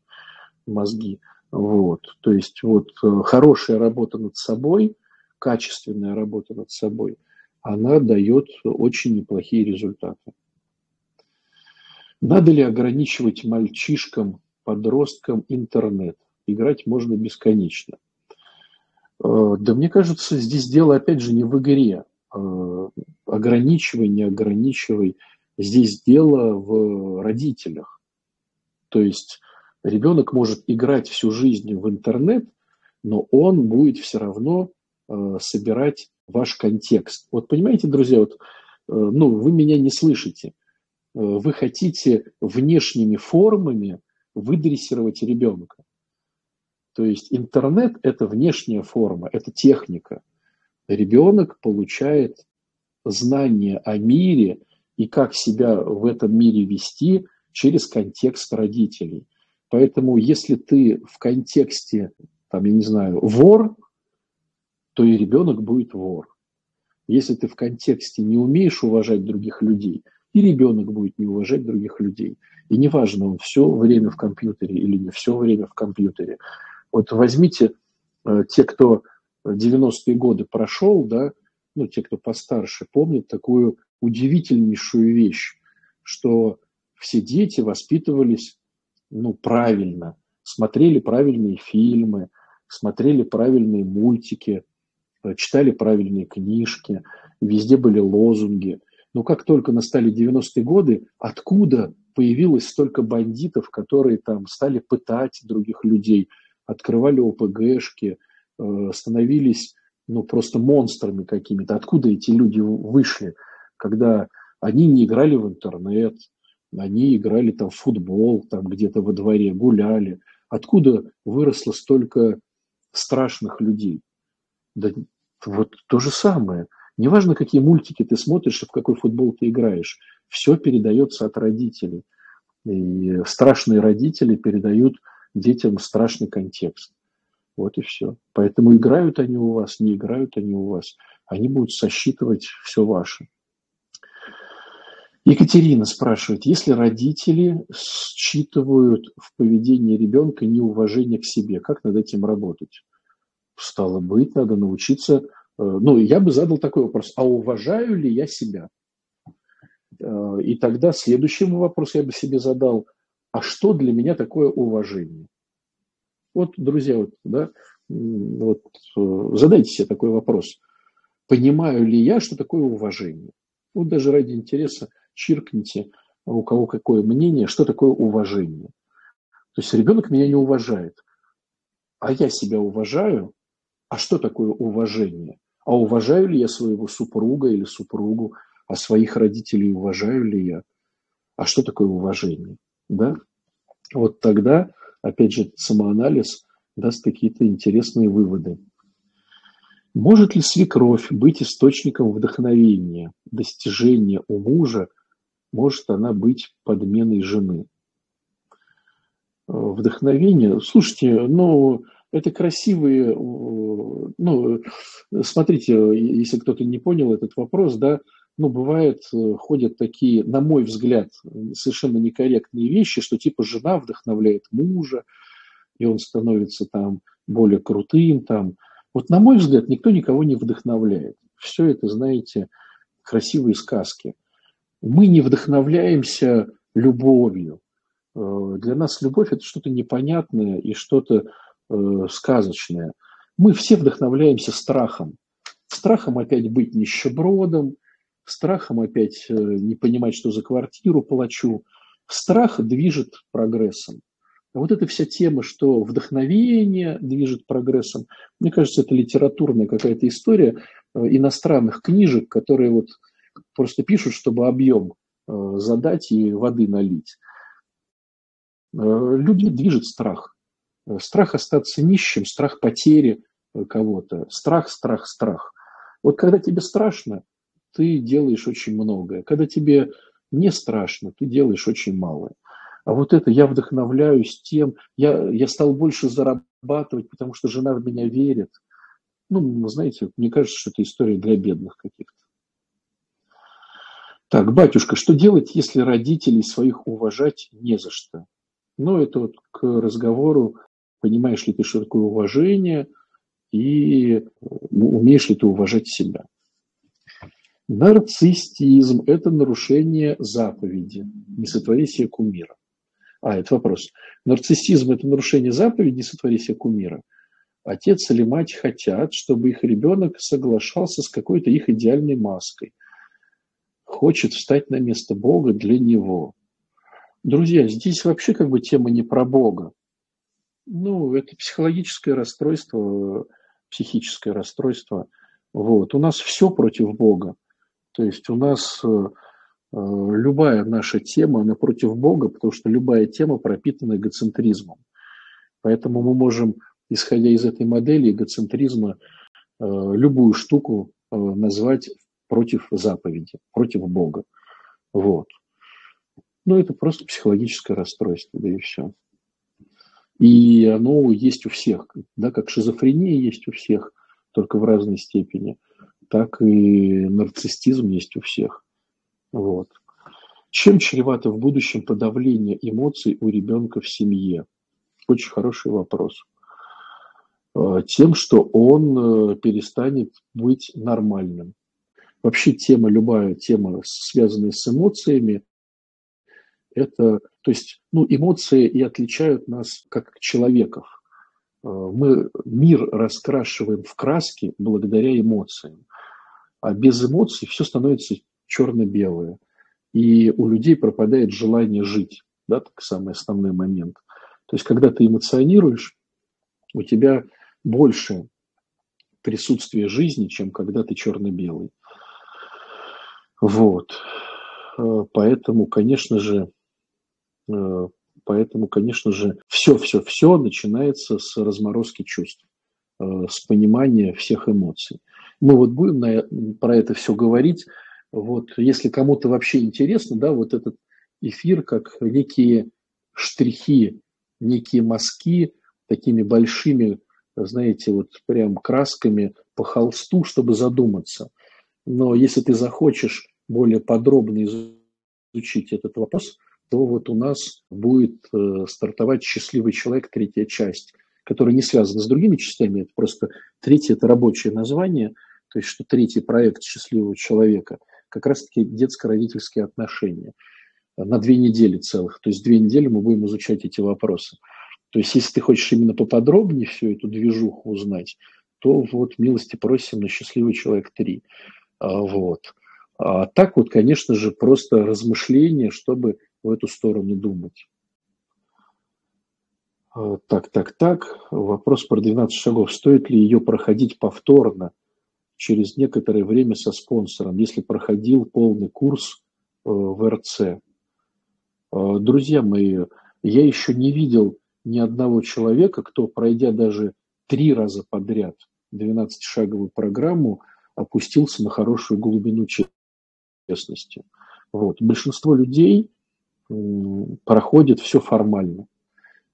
мозги. Вот. То есть вот э, хорошая работа над собой, качественная работа над собой, она дает очень неплохие результаты. Надо ли ограничивать мальчишкам, подросткам интернет? Играть можно бесконечно. Э, да мне кажется, здесь дело опять же не в игре. Ограничивай, не ограничивай – Здесь дело в родителях. То есть ребенок может играть всю жизнь в интернет, но он будет все равно э, собирать ваш контекст. Вот понимаете, друзья, вот, э, ну, вы меня не слышите. Э, вы хотите внешними формами выдрессировать ребенка. То есть интернет – это внешняя форма, это техника. Ребенок получает знания о мире – и как себя в этом мире вести через контекст родителей. Поэтому если ты в контексте, там, я не знаю, вор, то и ребенок будет вор. Если ты в контексте не умеешь уважать других людей, и ребенок будет не уважать других людей. И неважно, он все время в компьютере или не все время в компьютере. Вот возьмите э, те, кто 90-е годы прошел, да, ну, те, кто постарше, помнят такую удивительнейшую вещь, что все дети воспитывались ну, правильно, смотрели правильные фильмы, смотрели правильные мультики, э, читали правильные книжки, везде были лозунги. Но как только настали 90-е годы, откуда появилось столько бандитов, которые там стали пытать других людей, открывали ОПГшки, становились ну, просто монстрами какими-то. Откуда эти люди вышли? когда они не играли в интернет, они играли там в футбол, там где-то во дворе, гуляли. Откуда выросло столько страшных людей? Да вот то же самое. Неважно, какие мультики ты смотришь и в какой футбол ты играешь, все передается от родителей. И страшные родители передают детям страшный контекст. Вот и все. Поэтому играют они у вас, не играют они у вас. Они будут сосчитывать все ваше. Екатерина спрашивает, если родители считывают в поведении ребенка неуважение к себе, как над этим работать? Стало быть, надо научиться... Э, ну, я бы задал такой вопрос, а уважаю ли я себя? Э, и тогда следующий вопрос я бы себе задал, а что для меня такое уважение? Вот, друзья, вот, да, вот, э, задайте себе такой вопрос. Понимаю ли я, что такое уважение? Вот даже ради интереса чиркните, у кого какое мнение, что такое уважение. То есть ребенок меня не уважает, а я себя уважаю. А что такое уважение? А уважаю ли я своего супруга или супругу? А своих родителей уважаю ли я? А что такое уважение? Да? Вот тогда, опять же, самоанализ даст какие-то интересные выводы. Может ли свекровь быть источником вдохновения, достижения у мужа – может она быть подменой жены. Э, вдохновение. Слушайте, ну, это красивые, э, ну, смотрите, если кто-то не понял этот вопрос, да, ну, бывает, э, ходят такие, на мой взгляд, совершенно некорректные вещи, что типа жена вдохновляет мужа, и он становится там более крутым, там. Вот на мой взгляд, никто никого не вдохновляет. Все это, знаете, красивые сказки мы не вдохновляемся любовью. Э, для нас любовь – это что-то непонятное и что-то э, сказочное. Мы все вдохновляемся страхом. Страхом опять быть нищебродом, страхом опять э, не понимать, что за квартиру плачу. Страх движет прогрессом. А вот эта вся тема, что вдохновение движет прогрессом, мне кажется, это литературная какая-то история иностранных книжек, которые вот просто пишут, чтобы объем э, задать и воды налить. Э, люди движет страх. Э, страх остаться нищим, страх потери кого-то. Страх, страх, страх. Вот когда тебе страшно, ты делаешь очень многое. Когда тебе не страшно, ты делаешь очень малое. А вот это я вдохновляюсь тем, я, я стал больше зарабатывать, потому что жена в меня верит. Ну, знаете, мне кажется, что это история для бедных каких-то. Так, батюшка, что делать, если родителей своих уважать не за что? Ну, это вот к разговору, понимаешь ли ты, что такое уважение, и умеешь ли ты уважать себя. Нарциссизм – это нарушение заповеди. Не сотвори себе кумира. А, это вопрос. Нарциссизм – это нарушение заповеди, не сотвори себе кумира. Отец или мать хотят, чтобы их ребенок соглашался с какой-то их идеальной маской. Хочет встать на место Бога для него. Друзья, здесь вообще как бы тема не про Бога. Ну, это психологическое расстройство, психическое расстройство. Вот. У нас все против Бога. То есть у нас э, э, любая наша тема, она против Бога, потому что любая тема пропитана эгоцентризмом. Поэтому мы можем, исходя из этой модели эгоцентризма, э, любую штуку назвать против заповеди, против Бога. Вот. Ну, это просто психологическое расстройство, да и все. И оно есть у всех, да, как шизофрения есть у всех, только в разной степени, так и нарциссизм есть у всех. Вот. Чем чревато в будущем подавление эмоций у ребенка в семье? Очень хороший вопрос. А, тем, что он э, перестанет быть нормальным. Вообще тема, любая тема, связанная с эмоциями, это, то есть, ну, эмоции и отличают нас как человеков. Э, мы мир раскрашиваем в краски благодаря эмоциям. А без эмоций все становится черно-белое. И у людей пропадает желание жить. Да, так самый основной момент. То есть, когда ты эмоционируешь, у тебя больше присутствия жизни, чем когда ты черно-белый. Вот. Э, поэтому, конечно же, Э, поэтому, конечно же, все-все-все начинается с разморозки чувств, э, с понимания всех эмоций. Мы вот будем на, про это все говорить. Вот, если кому-то вообще интересно, да, вот этот эфир как некие штрихи, некие мазки такими большими, знаете, вот прям красками по холсту, чтобы задуматься. Но если ты захочешь более подробно изучить этот вопрос, то вот у нас будет э, стартовать «Счастливый человек», третья часть, которая не связана с другими частями, это просто третье – это рабочее название, то есть что третий проект «Счастливого человека» как раз-таки детско-родительские отношения на две недели целых. То есть две недели мы будем изучать эти вопросы. То есть если ты хочешь именно поподробнее всю эту движуху узнать, то вот милости просим на «Счастливый человек 3». А, вот. А так вот, конечно же, просто размышления, чтобы в эту сторону думать. А, так, так, так. Вопрос про 12 шагов. Стоит ли ее проходить повторно через некоторое время со спонсором, если проходил полный курс э, в РЦ? А, друзья мои, я еще не видел ни одного человека, кто, пройдя даже три раза подряд 12-шаговую программу, опустился на хорошую глубину честности. Вот. Большинство людей проходит все формально.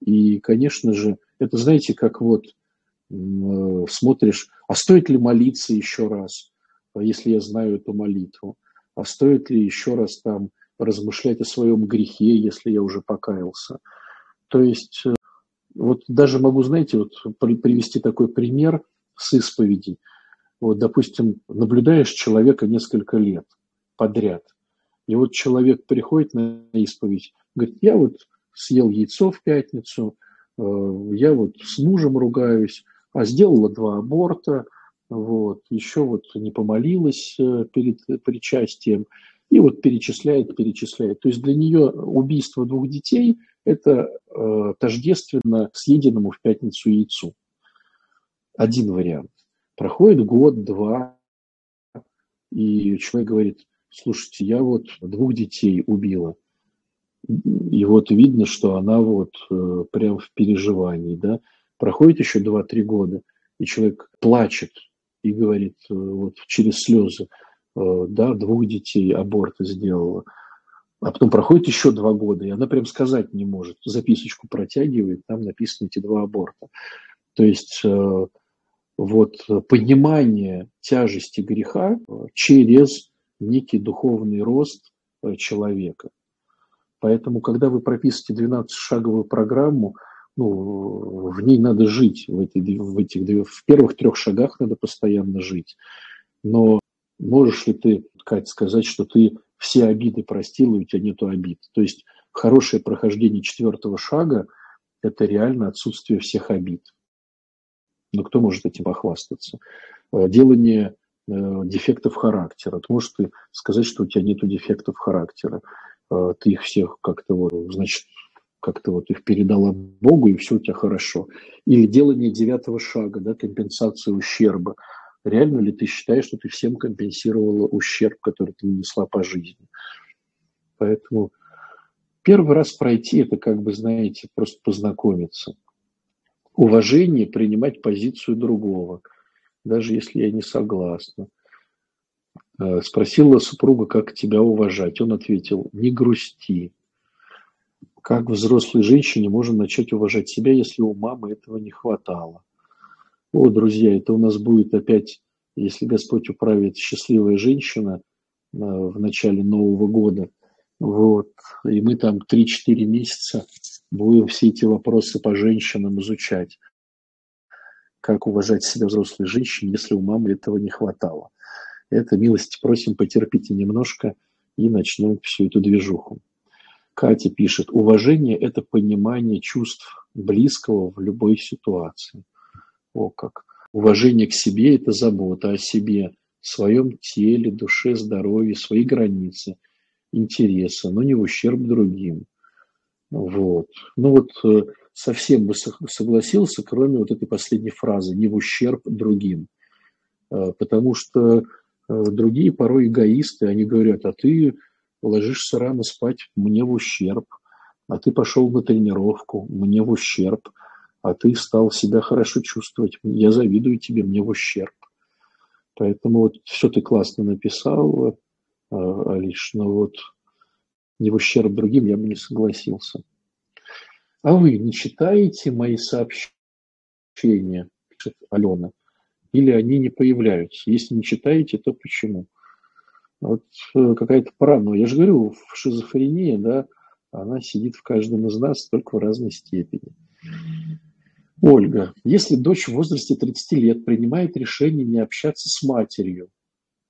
И, конечно же, это, знаете, как вот э, смотришь, а стоит ли молиться еще раз, если я знаю эту молитву, а стоит ли еще раз там размышлять о своем грехе, если я уже покаялся. То есть, э, вот даже могу, знаете, вот привести такой пример с исповедей. Вот, допустим, наблюдаешь человека несколько лет подряд – и вот человек приходит на исповедь, говорит, я вот съел яйцо в пятницу, э, я вот с мужем ругаюсь, а сделала два аборта, вот, еще вот не помолилась э, перед причастием, и вот перечисляет, перечисляет. То есть для нее убийство двух детей – это э, тождественно съеденному в пятницу яйцу. Один вариант. Проходит год, два, и человек говорит, слушайте, я вот двух детей убила. И вот видно, что она вот э, прям в переживании, да. Проходит еще 2-3 года, и человек плачет и говорит э, вот через слезы, э, да, двух детей аборты сделала. А потом проходит еще два года, и она прям сказать не может. Записочку протягивает, там написаны эти два аборта. То есть э, вот понимание тяжести греха через некий духовный рост э, человека. Поэтому, когда вы прописываете 12-шаговую программу, ну, в ней надо жить, в, этой, в, этих, в первых трех шагах надо постоянно жить. Но можешь ли ты, Кать, сказать, что ты все обиды простил, и у тебя нету обид? То есть хорошее прохождение четвертого шага – это реально отсутствие всех обид. Но кто может этим похвастаться? Э, делание дефектов характера. Ты можешь ты сказать, что у тебя нет дефектов характера. Э, ты их всех как-то вот, значит, как-то вот их передала Богу, и все у тебя хорошо. Или делание девятого шага, да, компенсация ущерба. Реально ли ты считаешь, что ты всем компенсировала ущерб, который ты нанесла по жизни? Поэтому первый раз пройти, это как бы, знаете, просто познакомиться. Уважение, принимать позицию другого, даже если я не согласна. Э, спросила супруга, как тебя уважать. Он ответил, не грусти. Как взрослой женщине можно начать уважать себя, если у мамы этого не хватало? О, друзья, это у нас будет опять, если Господь управит, счастливая женщина э, в начале Нового года. Вот. И мы там 3-4 месяца будем все эти вопросы по женщинам изучать. Как уважать себя взрослой женщине, если у мамы этого не хватало. Это, милости просим, потерпите немножко и начнем всю эту движуху. Катя пишет, уважение – это понимание чувств близкого в любой ситуации. О как. Уважение к себе – это забота о себе, своем теле, душе, здоровье, свои границы, интересы, но не в ущерб другим. Вот. Ну вот э, совсем бы согласился, кроме вот этой последней фразы «не в ущерб другим». Э, потому что э, другие порой эгоисты, они говорят, а ты ложишься рано спать, мне в ущерб, а ты пошел на тренировку, мне в ущерб, а ты стал себя хорошо чувствовать, я завидую тебе, мне в ущерб. Поэтому вот все ты классно написал, а, Алиш, но вот не в ущерб другим я бы не согласился. А вы не читаете мои сообщения, пишет Алена, или они не появляются? Если не читаете, то почему? Вот э, какая-то паранойя. Я же говорю, в шизофрении, да, она сидит в каждом из нас, только в разной степени. Ольга, если дочь в возрасте 30 лет принимает решение не общаться с матерью,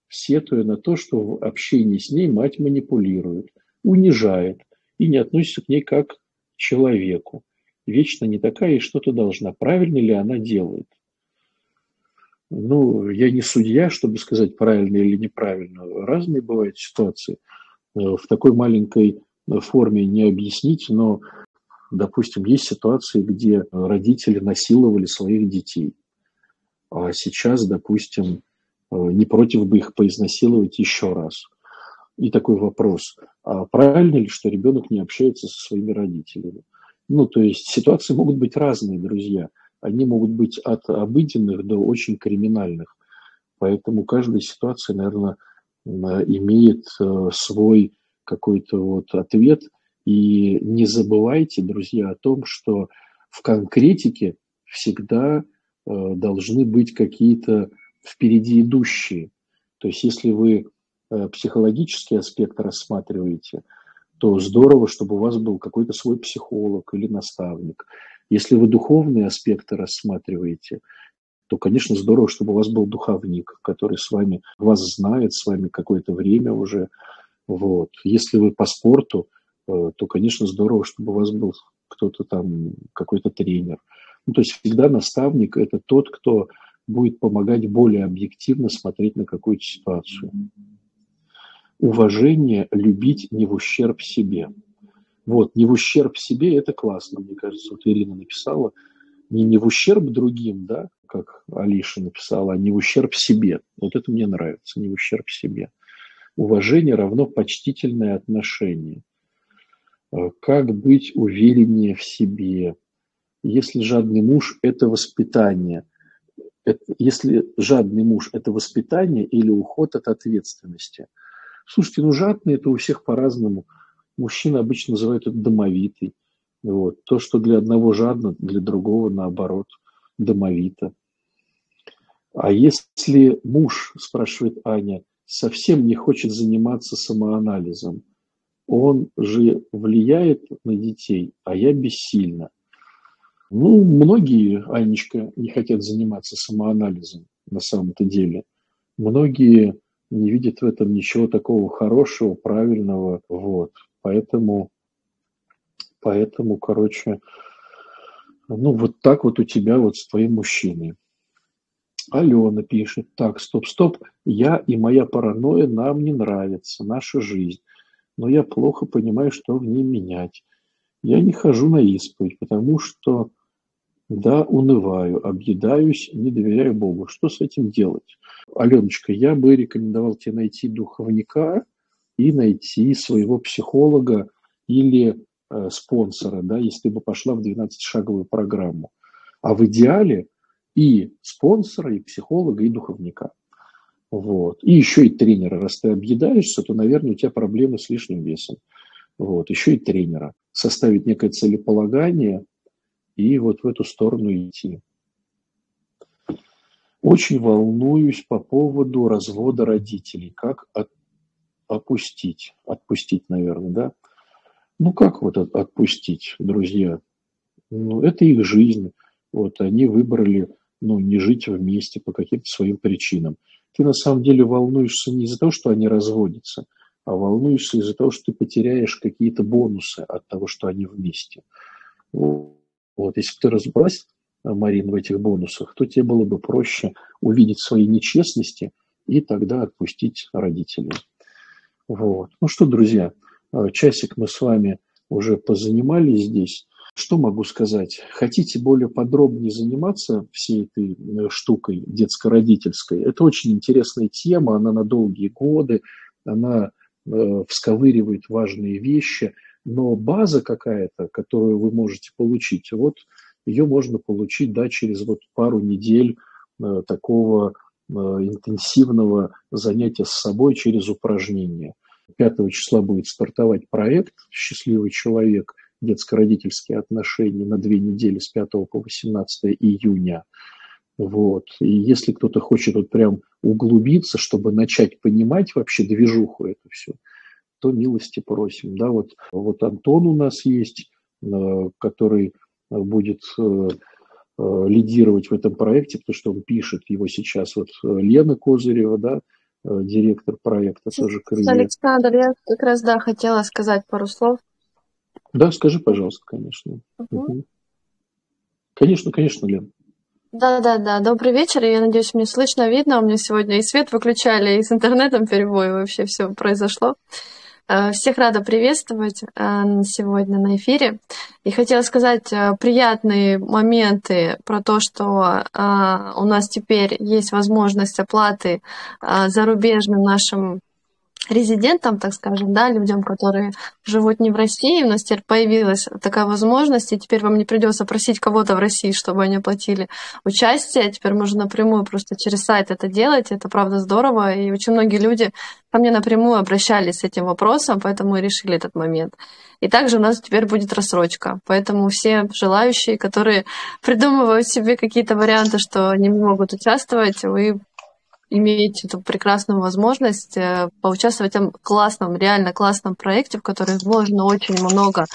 сетуя на то, что в общении с ней мать манипулирует, унижает и не относится к ней как человеку, вечно не такая и что-то должна, правильно ли она делает? Ну, я не судья, чтобы сказать, правильно или неправильно. Разные бывают ситуации. Э, в такой маленькой форме не объяснить, но, допустим, есть ситуации, где родители насиловали своих детей. А сейчас, допустим, э, не против бы их поизнасиловать еще раз. И такой вопрос, а правильно ли, что ребенок не общается со своими родителями? Ну, то есть ситуации могут быть разные, друзья они могут быть от обыденных до очень криминальных. Поэтому каждая ситуация, наверное, имеет э, свой какой-то вот ответ. И не забывайте, друзья, о том, что в конкретике всегда э, должны быть какие-то впереди идущие. То есть если вы психологический аспект рассматриваете, то здорово, чтобы у вас был какой-то свой психолог или наставник. Если вы духовные аспекты рассматриваете, то, конечно, здорово, чтобы у вас был духовник, который с вами, вас знает, с вами какое-то время уже. Вот. Если вы по спорту, э, то, конечно, здорово, чтобы у вас был кто-то там, какой-то тренер. Ну, то есть всегда наставник – это тот, кто будет помогать более объективно смотреть на какую-то ситуацию. Уважение любить не в ущерб себе – вот, не в ущерб себе, это классно, мне кажется. Вот Ирина написала, не, не в ущерб другим, да, как Алиша написала, а не в ущерб себе. Вот это мне нравится, не в ущерб себе. Уважение равно почтительное отношение. Э, как быть увереннее в себе? Если жадный муж – это воспитание, это, если жадный муж – это воспитание или уход от ответственности. Слушайте, ну жадный – это у всех по-разному – Мужчина обычно называют это домовитый. Вот. То, что для одного жадно, для другого, наоборот, домовито. А если муж, спрашивает Аня, совсем не хочет заниматься самоанализом, он же влияет на детей, а я бессильна. Ну, многие, Анечка, не хотят заниматься самоанализом на самом-то деле. Многие не видят в этом ничего такого хорошего, правильного. Вот. Поэтому, поэтому, короче, ну, вот так вот у тебя вот с твоим мужчиной. Алена пишет, так, стоп, стоп, я и моя паранойя нам не нравится, наша жизнь, но я плохо понимаю, что в ней менять. Я не хожу на исповедь, потому что, да, унываю, объедаюсь, не доверяю Богу. Что с этим делать? Аленочка, я бы рекомендовал тебе найти духовника и найти своего психолога или э, спонсора, да, если бы пошла в 12-шаговую программу. А в идеале и спонсора, и психолога, и духовника. Вот. И еще и тренера. Раз ты объедаешься, то, наверное, у тебя проблемы с лишним весом. Вот. Еще и тренера. Составить некое целеполагание и вот в эту сторону идти. Очень волнуюсь по поводу развода родителей. Как от, опустить? Отпустить, наверное, да? Ну, как вот от, отпустить, друзья? Ну, это их жизнь. Вот они выбрали, ну, не жить вместе по каким-то своим причинам. Ты на самом деле волнуешься не из-за того, что они разводятся, а волнуешься из-за того, что ты потеряешь какие-то бонусы от того, что они вместе. Вот, если бы ты разобралась Марин, в этих бонусах, то тебе было бы проще увидеть свои нечестности и тогда отпустить родителей. Вот. Ну что, друзья, э, часик мы с вами уже позанимались здесь. Что могу сказать? Хотите более подробнее заниматься всей этой э, штукой детско-родительской? Это очень интересная тема, она на долгие годы, она э, всковыривает важные вещи, но база какая-то, которую вы можете получить, вот ее можно получить да, через вот пару недель э, такого э, интенсивного занятия с собой через упражнения. 5 числа будет стартовать проект «Счастливый человек. Детско-родительские отношения» на две недели с 5 по 18 июня. Вот. И если кто-то хочет вот прям углубиться, чтобы начать понимать вообще движуху эту всю, то милости просим. Да, вот, вот Антон у нас есть, э, который будет э, э, лидировать в этом проекте, потому что он пишет его сейчас вот э, Лена Козырева, да, директор проекта тоже «Крылья». Александр, я как раз, да, хотела сказать пару слов. Да, скажи, пожалуйста, конечно. Угу. Конечно, конечно, Лен. Да, да, да. Добрый вечер. Я надеюсь, мне слышно, видно. У меня сегодня и свет выключали, и с интернетом перебой вообще все произошло. Э, всех рада приветствовать э, сегодня на эфире. И хотела сказать э, приятные моменты про то, что у нас теперь есть возможность оплаты зарубежным нашим резидентам, так скажем, да, людям, которые живут не в России. У нас теперь появилась такая возможность, и теперь вам не придется просить кого-то в России, чтобы они оплатили участие. Теперь можно напрямую просто через сайт это делать. Это правда здорово. И очень многие люди ко мне напрямую обращались с этим вопросом, поэтому мы решили этот момент. И также у нас теперь будет рассрочка. Поэтому все желающие, которые придумывают себе какие-то варианты, что они могут участвовать, вы иметь эту прекрасную возможность э, поучаствовать в этом классном, реально классном проекте, в который вложено очень много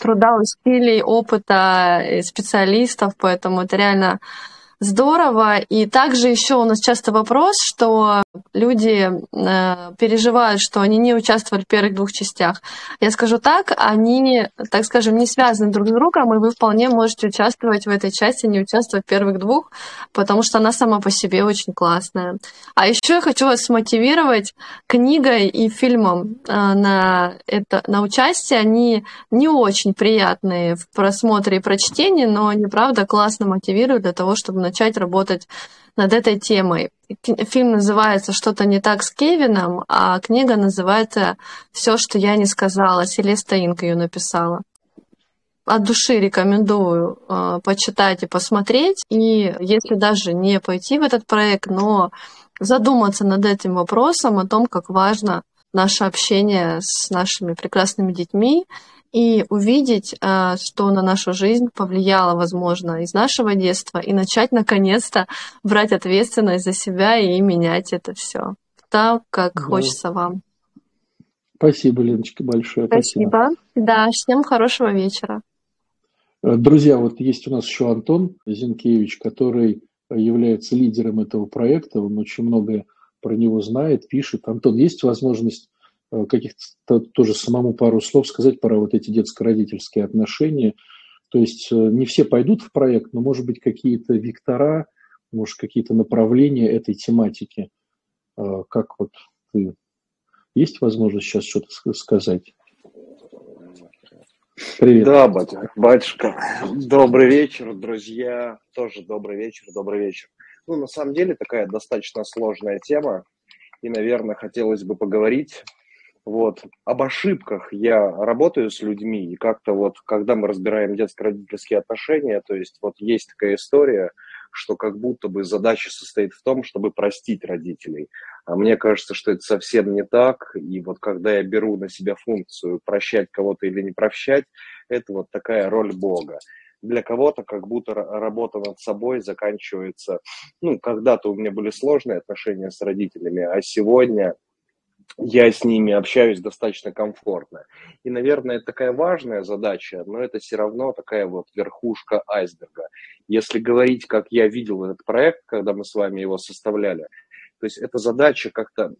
труда, усилий, опыта специалистов, поэтому это реально здорово. И также еще у нас часто вопрос, что люди э, переживают, что они не участвовали в первых двух частях. Я скажу так, они, так скажем, не связаны друг с другом, и вы вполне можете участвовать в этой части, не участвовать в первых двух, потому что она сама по себе очень классная. А еще я хочу вас мотивировать книгой и фильмом э, на, это, на участие. Они не очень приятные в просмотре и прочтении, но они, правда, классно мотивируют для того, чтобы начать работать над этой темой. Фильм называется «Что-то не так с Кевином», а книга называется «Все, что я не сказала». Селеста Инк ее написала. От души рекомендую э, почитать и посмотреть. И если даже не пойти в этот проект, но задуматься над этим вопросом, о том, как важно наше общение с нашими прекрасными детьми и увидеть, э, что на нашу жизнь повлияло, возможно, из нашего детства, и начать наконец-то брать ответственность за себя и менять это все так, как да. хочется вам. Спасибо, Леночка, большое. Спасибо. спасибо. Да, всем хорошего вечера. Друзья, вот есть у нас еще Антон Зинкевич, который является лидером этого проекта. Он очень многое про него знает, пишет. Антон, есть возможность каких-то тоже самому пару слов сказать про вот эти детско-родительские отношения? То есть э, не все пойдут в проект, но, может быть, какие-то вектора, может, какие-то направления этой тематики. Как вот ты есть возможность сейчас что-то сказать? Привет. Да, батя, батюшка. Добрый вечер, друзья. Тоже добрый вечер, добрый вечер. Ну, на самом деле, такая достаточно сложная тема. И, наверное, хотелось бы поговорить вот. Об ошибках я работаю с людьми, и как-то вот, когда мы разбираем детско-родительские отношения, то есть вот есть такая история, что как будто бы задача состоит в том, чтобы простить родителей. А мне кажется, что это совсем не так. И вот когда я беру на себя функцию прощать кого-то или не прощать, это вот такая роль Бога для кого-то как будто работа над собой заканчивается. Ну, когда-то у меня были сложные отношения с родителями, а сегодня я с ними общаюсь достаточно комфортно. И, наверное, это такая важная задача, но это все равно такая вот верхушка айсберга. Если говорить, как я видел этот проект, когда мы с вами его составляли, то есть эта задача как-то,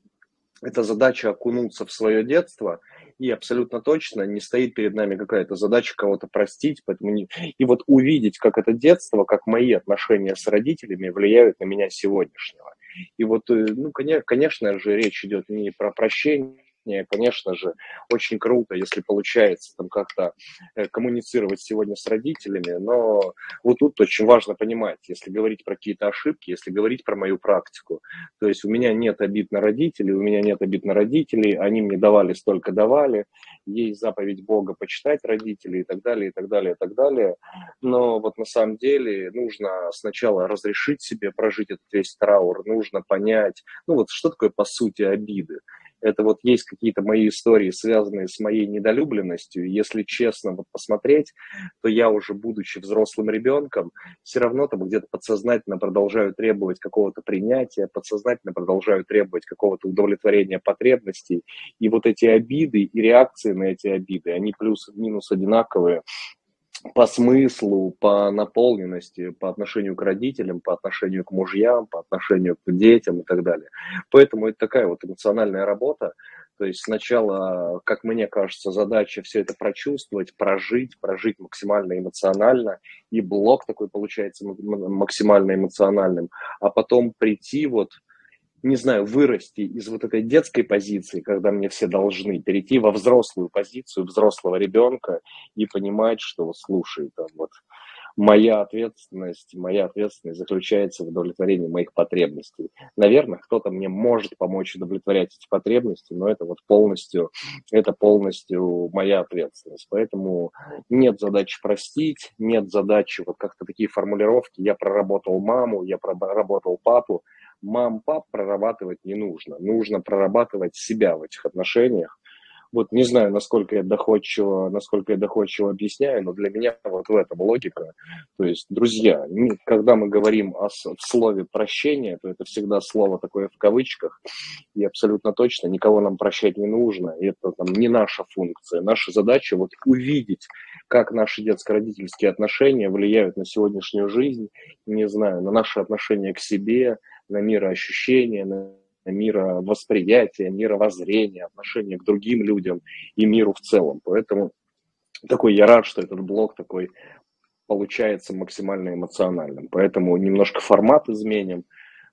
эта задача окунуться в свое детство, и абсолютно точно не стоит перед нами какая-то задача кого-то простить, поэтому не... и вот увидеть, как это детство, как мои отношения с родителями влияют на меня сегодняшнего. И вот, э, ну, конечно же, речь идет не про прощение, конечно же, очень круто, если получается там как-то э, коммуницировать сегодня с родителями, но вот тут очень важно понимать, если говорить про какие-то ошибки, если говорить про мою практику, то есть у меня нет обид на родителей, у меня нет обид на родителей, они мне давали столько давали, есть заповедь Бога почитать родителей и так далее, и так далее, и так далее, но вот на самом деле нужно сначала разрешить себе прожить этот весь траур, нужно понять, ну вот что такое по сути обиды, это вот есть какие-то мои истории, связанные с моей недолюбленностью. Если честно вот посмотреть, то я уже, будучи взрослым ребенком, все равно там где-то подсознательно продолжаю требовать какого-то принятия, подсознательно продолжаю требовать какого-то удовлетворения потребностей. И вот эти обиды и реакции на эти обиды, они плюс-минус одинаковые по смыслу, по наполненности, по отношению к родителям, по отношению к мужьям, по отношению к детям и так далее. Поэтому это такая вот эмоциональная работа. То есть сначала, как мне кажется, задача все это прочувствовать, прожить, прожить максимально эмоционально, и блок такой получается максимально эмоциональным, а потом прийти вот не знаю, вырасти из вот этой детской позиции, когда мне все должны, перейти во взрослую позицию взрослого ребенка и понимать, что, слушай, там вот моя ответственность, моя ответственность заключается в удовлетворении моих потребностей. Наверное, кто-то мне может помочь удовлетворять эти потребности, но это вот полностью, это полностью моя ответственность. Поэтому нет задачи простить, нет задачи вот как-то такие формулировки. Я проработал маму, я проработал папу, мам, пап прорабатывать не нужно. Нужно прорабатывать себя в этих отношениях. Вот не знаю, насколько я доходчиво, насколько я доходчиво объясняю, но для меня вот в этом логика. То есть, друзья, когда мы говорим о слове прощение, то это всегда слово такое в кавычках, и абсолютно точно никого нам прощать не нужно. И это там не наша функция. Наша задача вот увидеть, как наши детско-родительские отношения влияют на сегодняшнюю жизнь, не знаю, на наши отношения к себе, на мироощущение, на мировосприятие, мировоззрение, отношение к другим людям и миру в целом. Поэтому такой я рад, что этот блог такой получается максимально эмоциональным. Поэтому немножко формат изменим.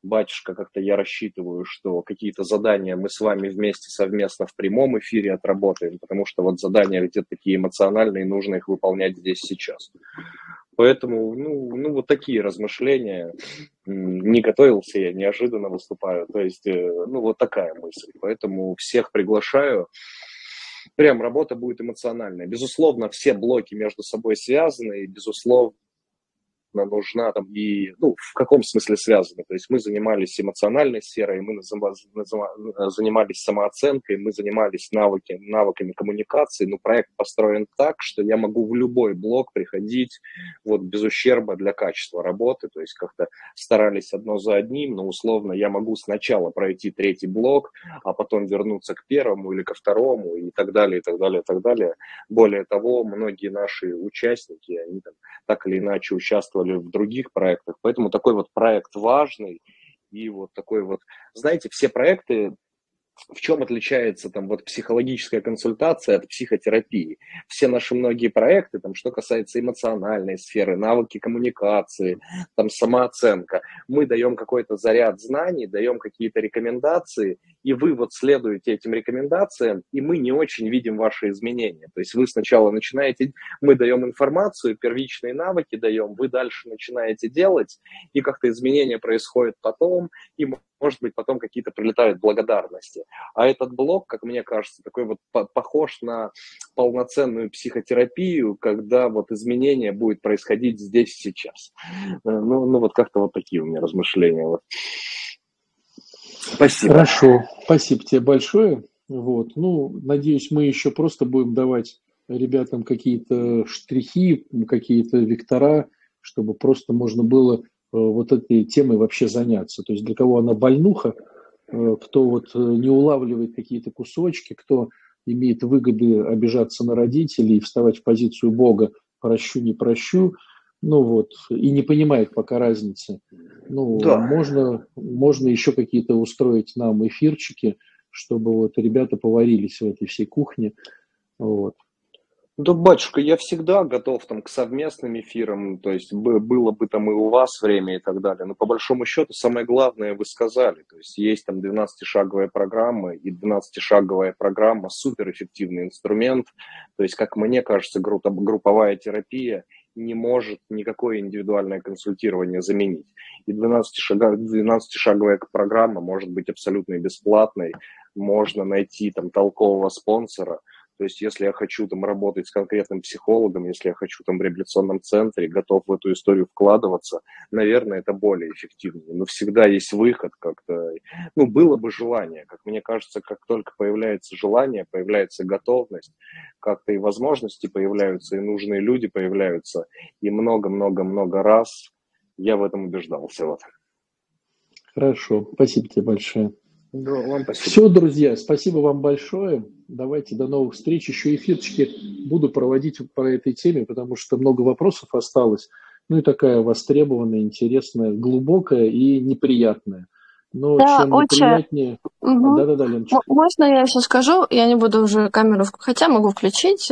Батюшка, как-то я рассчитываю, что какие-то задания мы с вами вместе совместно в прямом эфире отработаем, потому что вот задания где-то такие эмоциональные, нужно их выполнять здесь сейчас. Поэтому, ну, ну, вот такие размышления. Не готовился я, неожиданно выступаю. То есть, э, ну, вот такая мысль. Поэтому всех приглашаю. Прям работа будет эмоциональная. Безусловно, все блоки между собой связаны, и, безусловно, нужна там и, ну, в каком смысле связана. То есть мы занимались эмоциональной сферой, мы занимались самооценкой, мы занимались навыки, навыками коммуникации, но проект построен так, что я могу в любой блок приходить вот без ущерба для качества работы, то есть как-то старались одно за одним, но условно я могу сначала пройти третий блок, а потом вернуться к первому или ко второму и так далее, и так далее, и так далее. Более того, многие наши участники, они там так или иначе участвовали в других проектах, поэтому такой вот проект важный, и вот такой вот, знаете, все проекты в чем отличается там вот психологическая консультация от психотерапии? Все наши многие проекты, там, что касается эмоциональной сферы, навыки коммуникации, там, самооценка, мы даем какой-то заряд знаний, даем какие-то рекомендации, и вы вот следуете этим рекомендациям, и мы не очень видим ваши изменения. То есть вы сначала начинаете, мы даем информацию, первичные навыки даем, вы дальше начинаете делать, и как-то изменения происходят потом, и может быть, потом какие-то прилетают благодарности. А этот блок, как мне кажется, такой вот похож на полноценную психотерапию, когда вот изменение будет происходить здесь сейчас. Э, ну, ну вот как-то вот такие у меня размышления. Вот. Спасибо. Хорошо, спасибо тебе большое. Вот. Ну, надеюсь, мы еще просто будем давать ребятам какие-то штрихи, какие-то вектора, чтобы просто можно было Э, вот этой темой вообще заняться. То есть для кого она больнуха, э, кто вот э, не улавливает какие-то кусочки, кто имеет выгоды обижаться на родителей и вставать в позицию Бога, прощу, не прощу, ну вот, и не понимает пока разницы. Ну, да. можно, можно еще какие-то устроить нам эфирчики, чтобы вот ребята поварились в этой всей кухне. Вот. Да, батюшка, я всегда готов там к совместным эфирам, то есть было бы там и у вас время и так далее. Но по большому счету самое главное вы сказали. То есть есть там 12-шаговая программа, и 12-шаговая программа суперэффективный инструмент. То есть, как мне кажется, групповая терапия не может никакое индивидуальное консультирование заменить. И 12-шаговая программа может быть абсолютно бесплатной, можно найти там толкового спонсора – то есть, если я хочу там работать с конкретным психологом, если я хочу там в реабилитационном центре, готов в эту историю вкладываться, наверное, это более эффективно. Но всегда есть выход как-то. Ну, было бы желание. Как мне кажется, как только появляется желание, появляется готовность, как-то и возможности появляются, и нужные люди появляются. И много-много-много раз я в этом убеждался. Вот. Хорошо, спасибо тебе большое. Да, вам спасибо. Все, друзья, спасибо вам большое. Давайте до новых встреч. Еще эфирчики буду проводить по этой теме, потому что много вопросов осталось. Ну и такая востребованная, интересная, глубокая и неприятная. Но да, чем очень... неприятнее... Угу. Да-да-да, Леночка. Можно я сейчас скажу? Я не буду уже камеру... Хотя могу включить.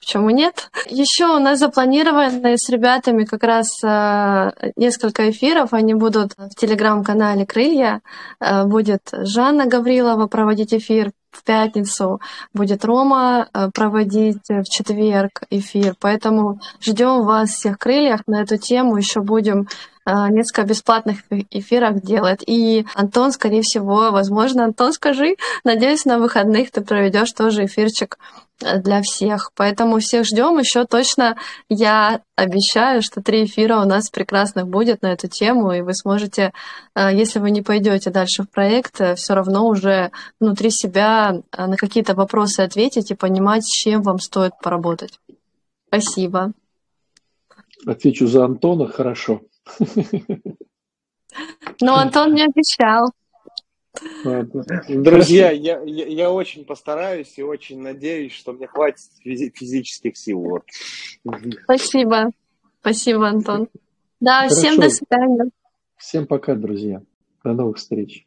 Почему нет? Еще у нас запланированы с ребятами как раз э, несколько эфиров. Они будут в телеграм-канале «Крылья». Э, будет Жанна Гаврилова проводить эфир в пятницу, будет Рома э, проводить в четверг эфир. Поэтому ждем вас всех крыльях на эту тему. Еще будем несколько бесплатных эфиров делать. И Антон, скорее всего, возможно, Антон, скажи, надеюсь, на выходных ты проведешь тоже эфирчик для всех. Поэтому всех ждем. Еще точно я обещаю, что три эфира у нас прекрасных будет на эту тему, и вы сможете, э, если вы не пойдете дальше в проект, э, все равно уже внутри себя э, на какие-то вопросы ответить и понимать, с чем вам стоит поработать. Спасибо. Отвечу за Антона, хорошо. Но Антон не обещал. Друзья, я, я, я очень постараюсь и очень надеюсь, что мне хватит физи- физических сил. Вот. Спасибо. Спасибо, Антон. Да, Хорошо. всем до свидания. Всем пока, друзья. До новых встреч.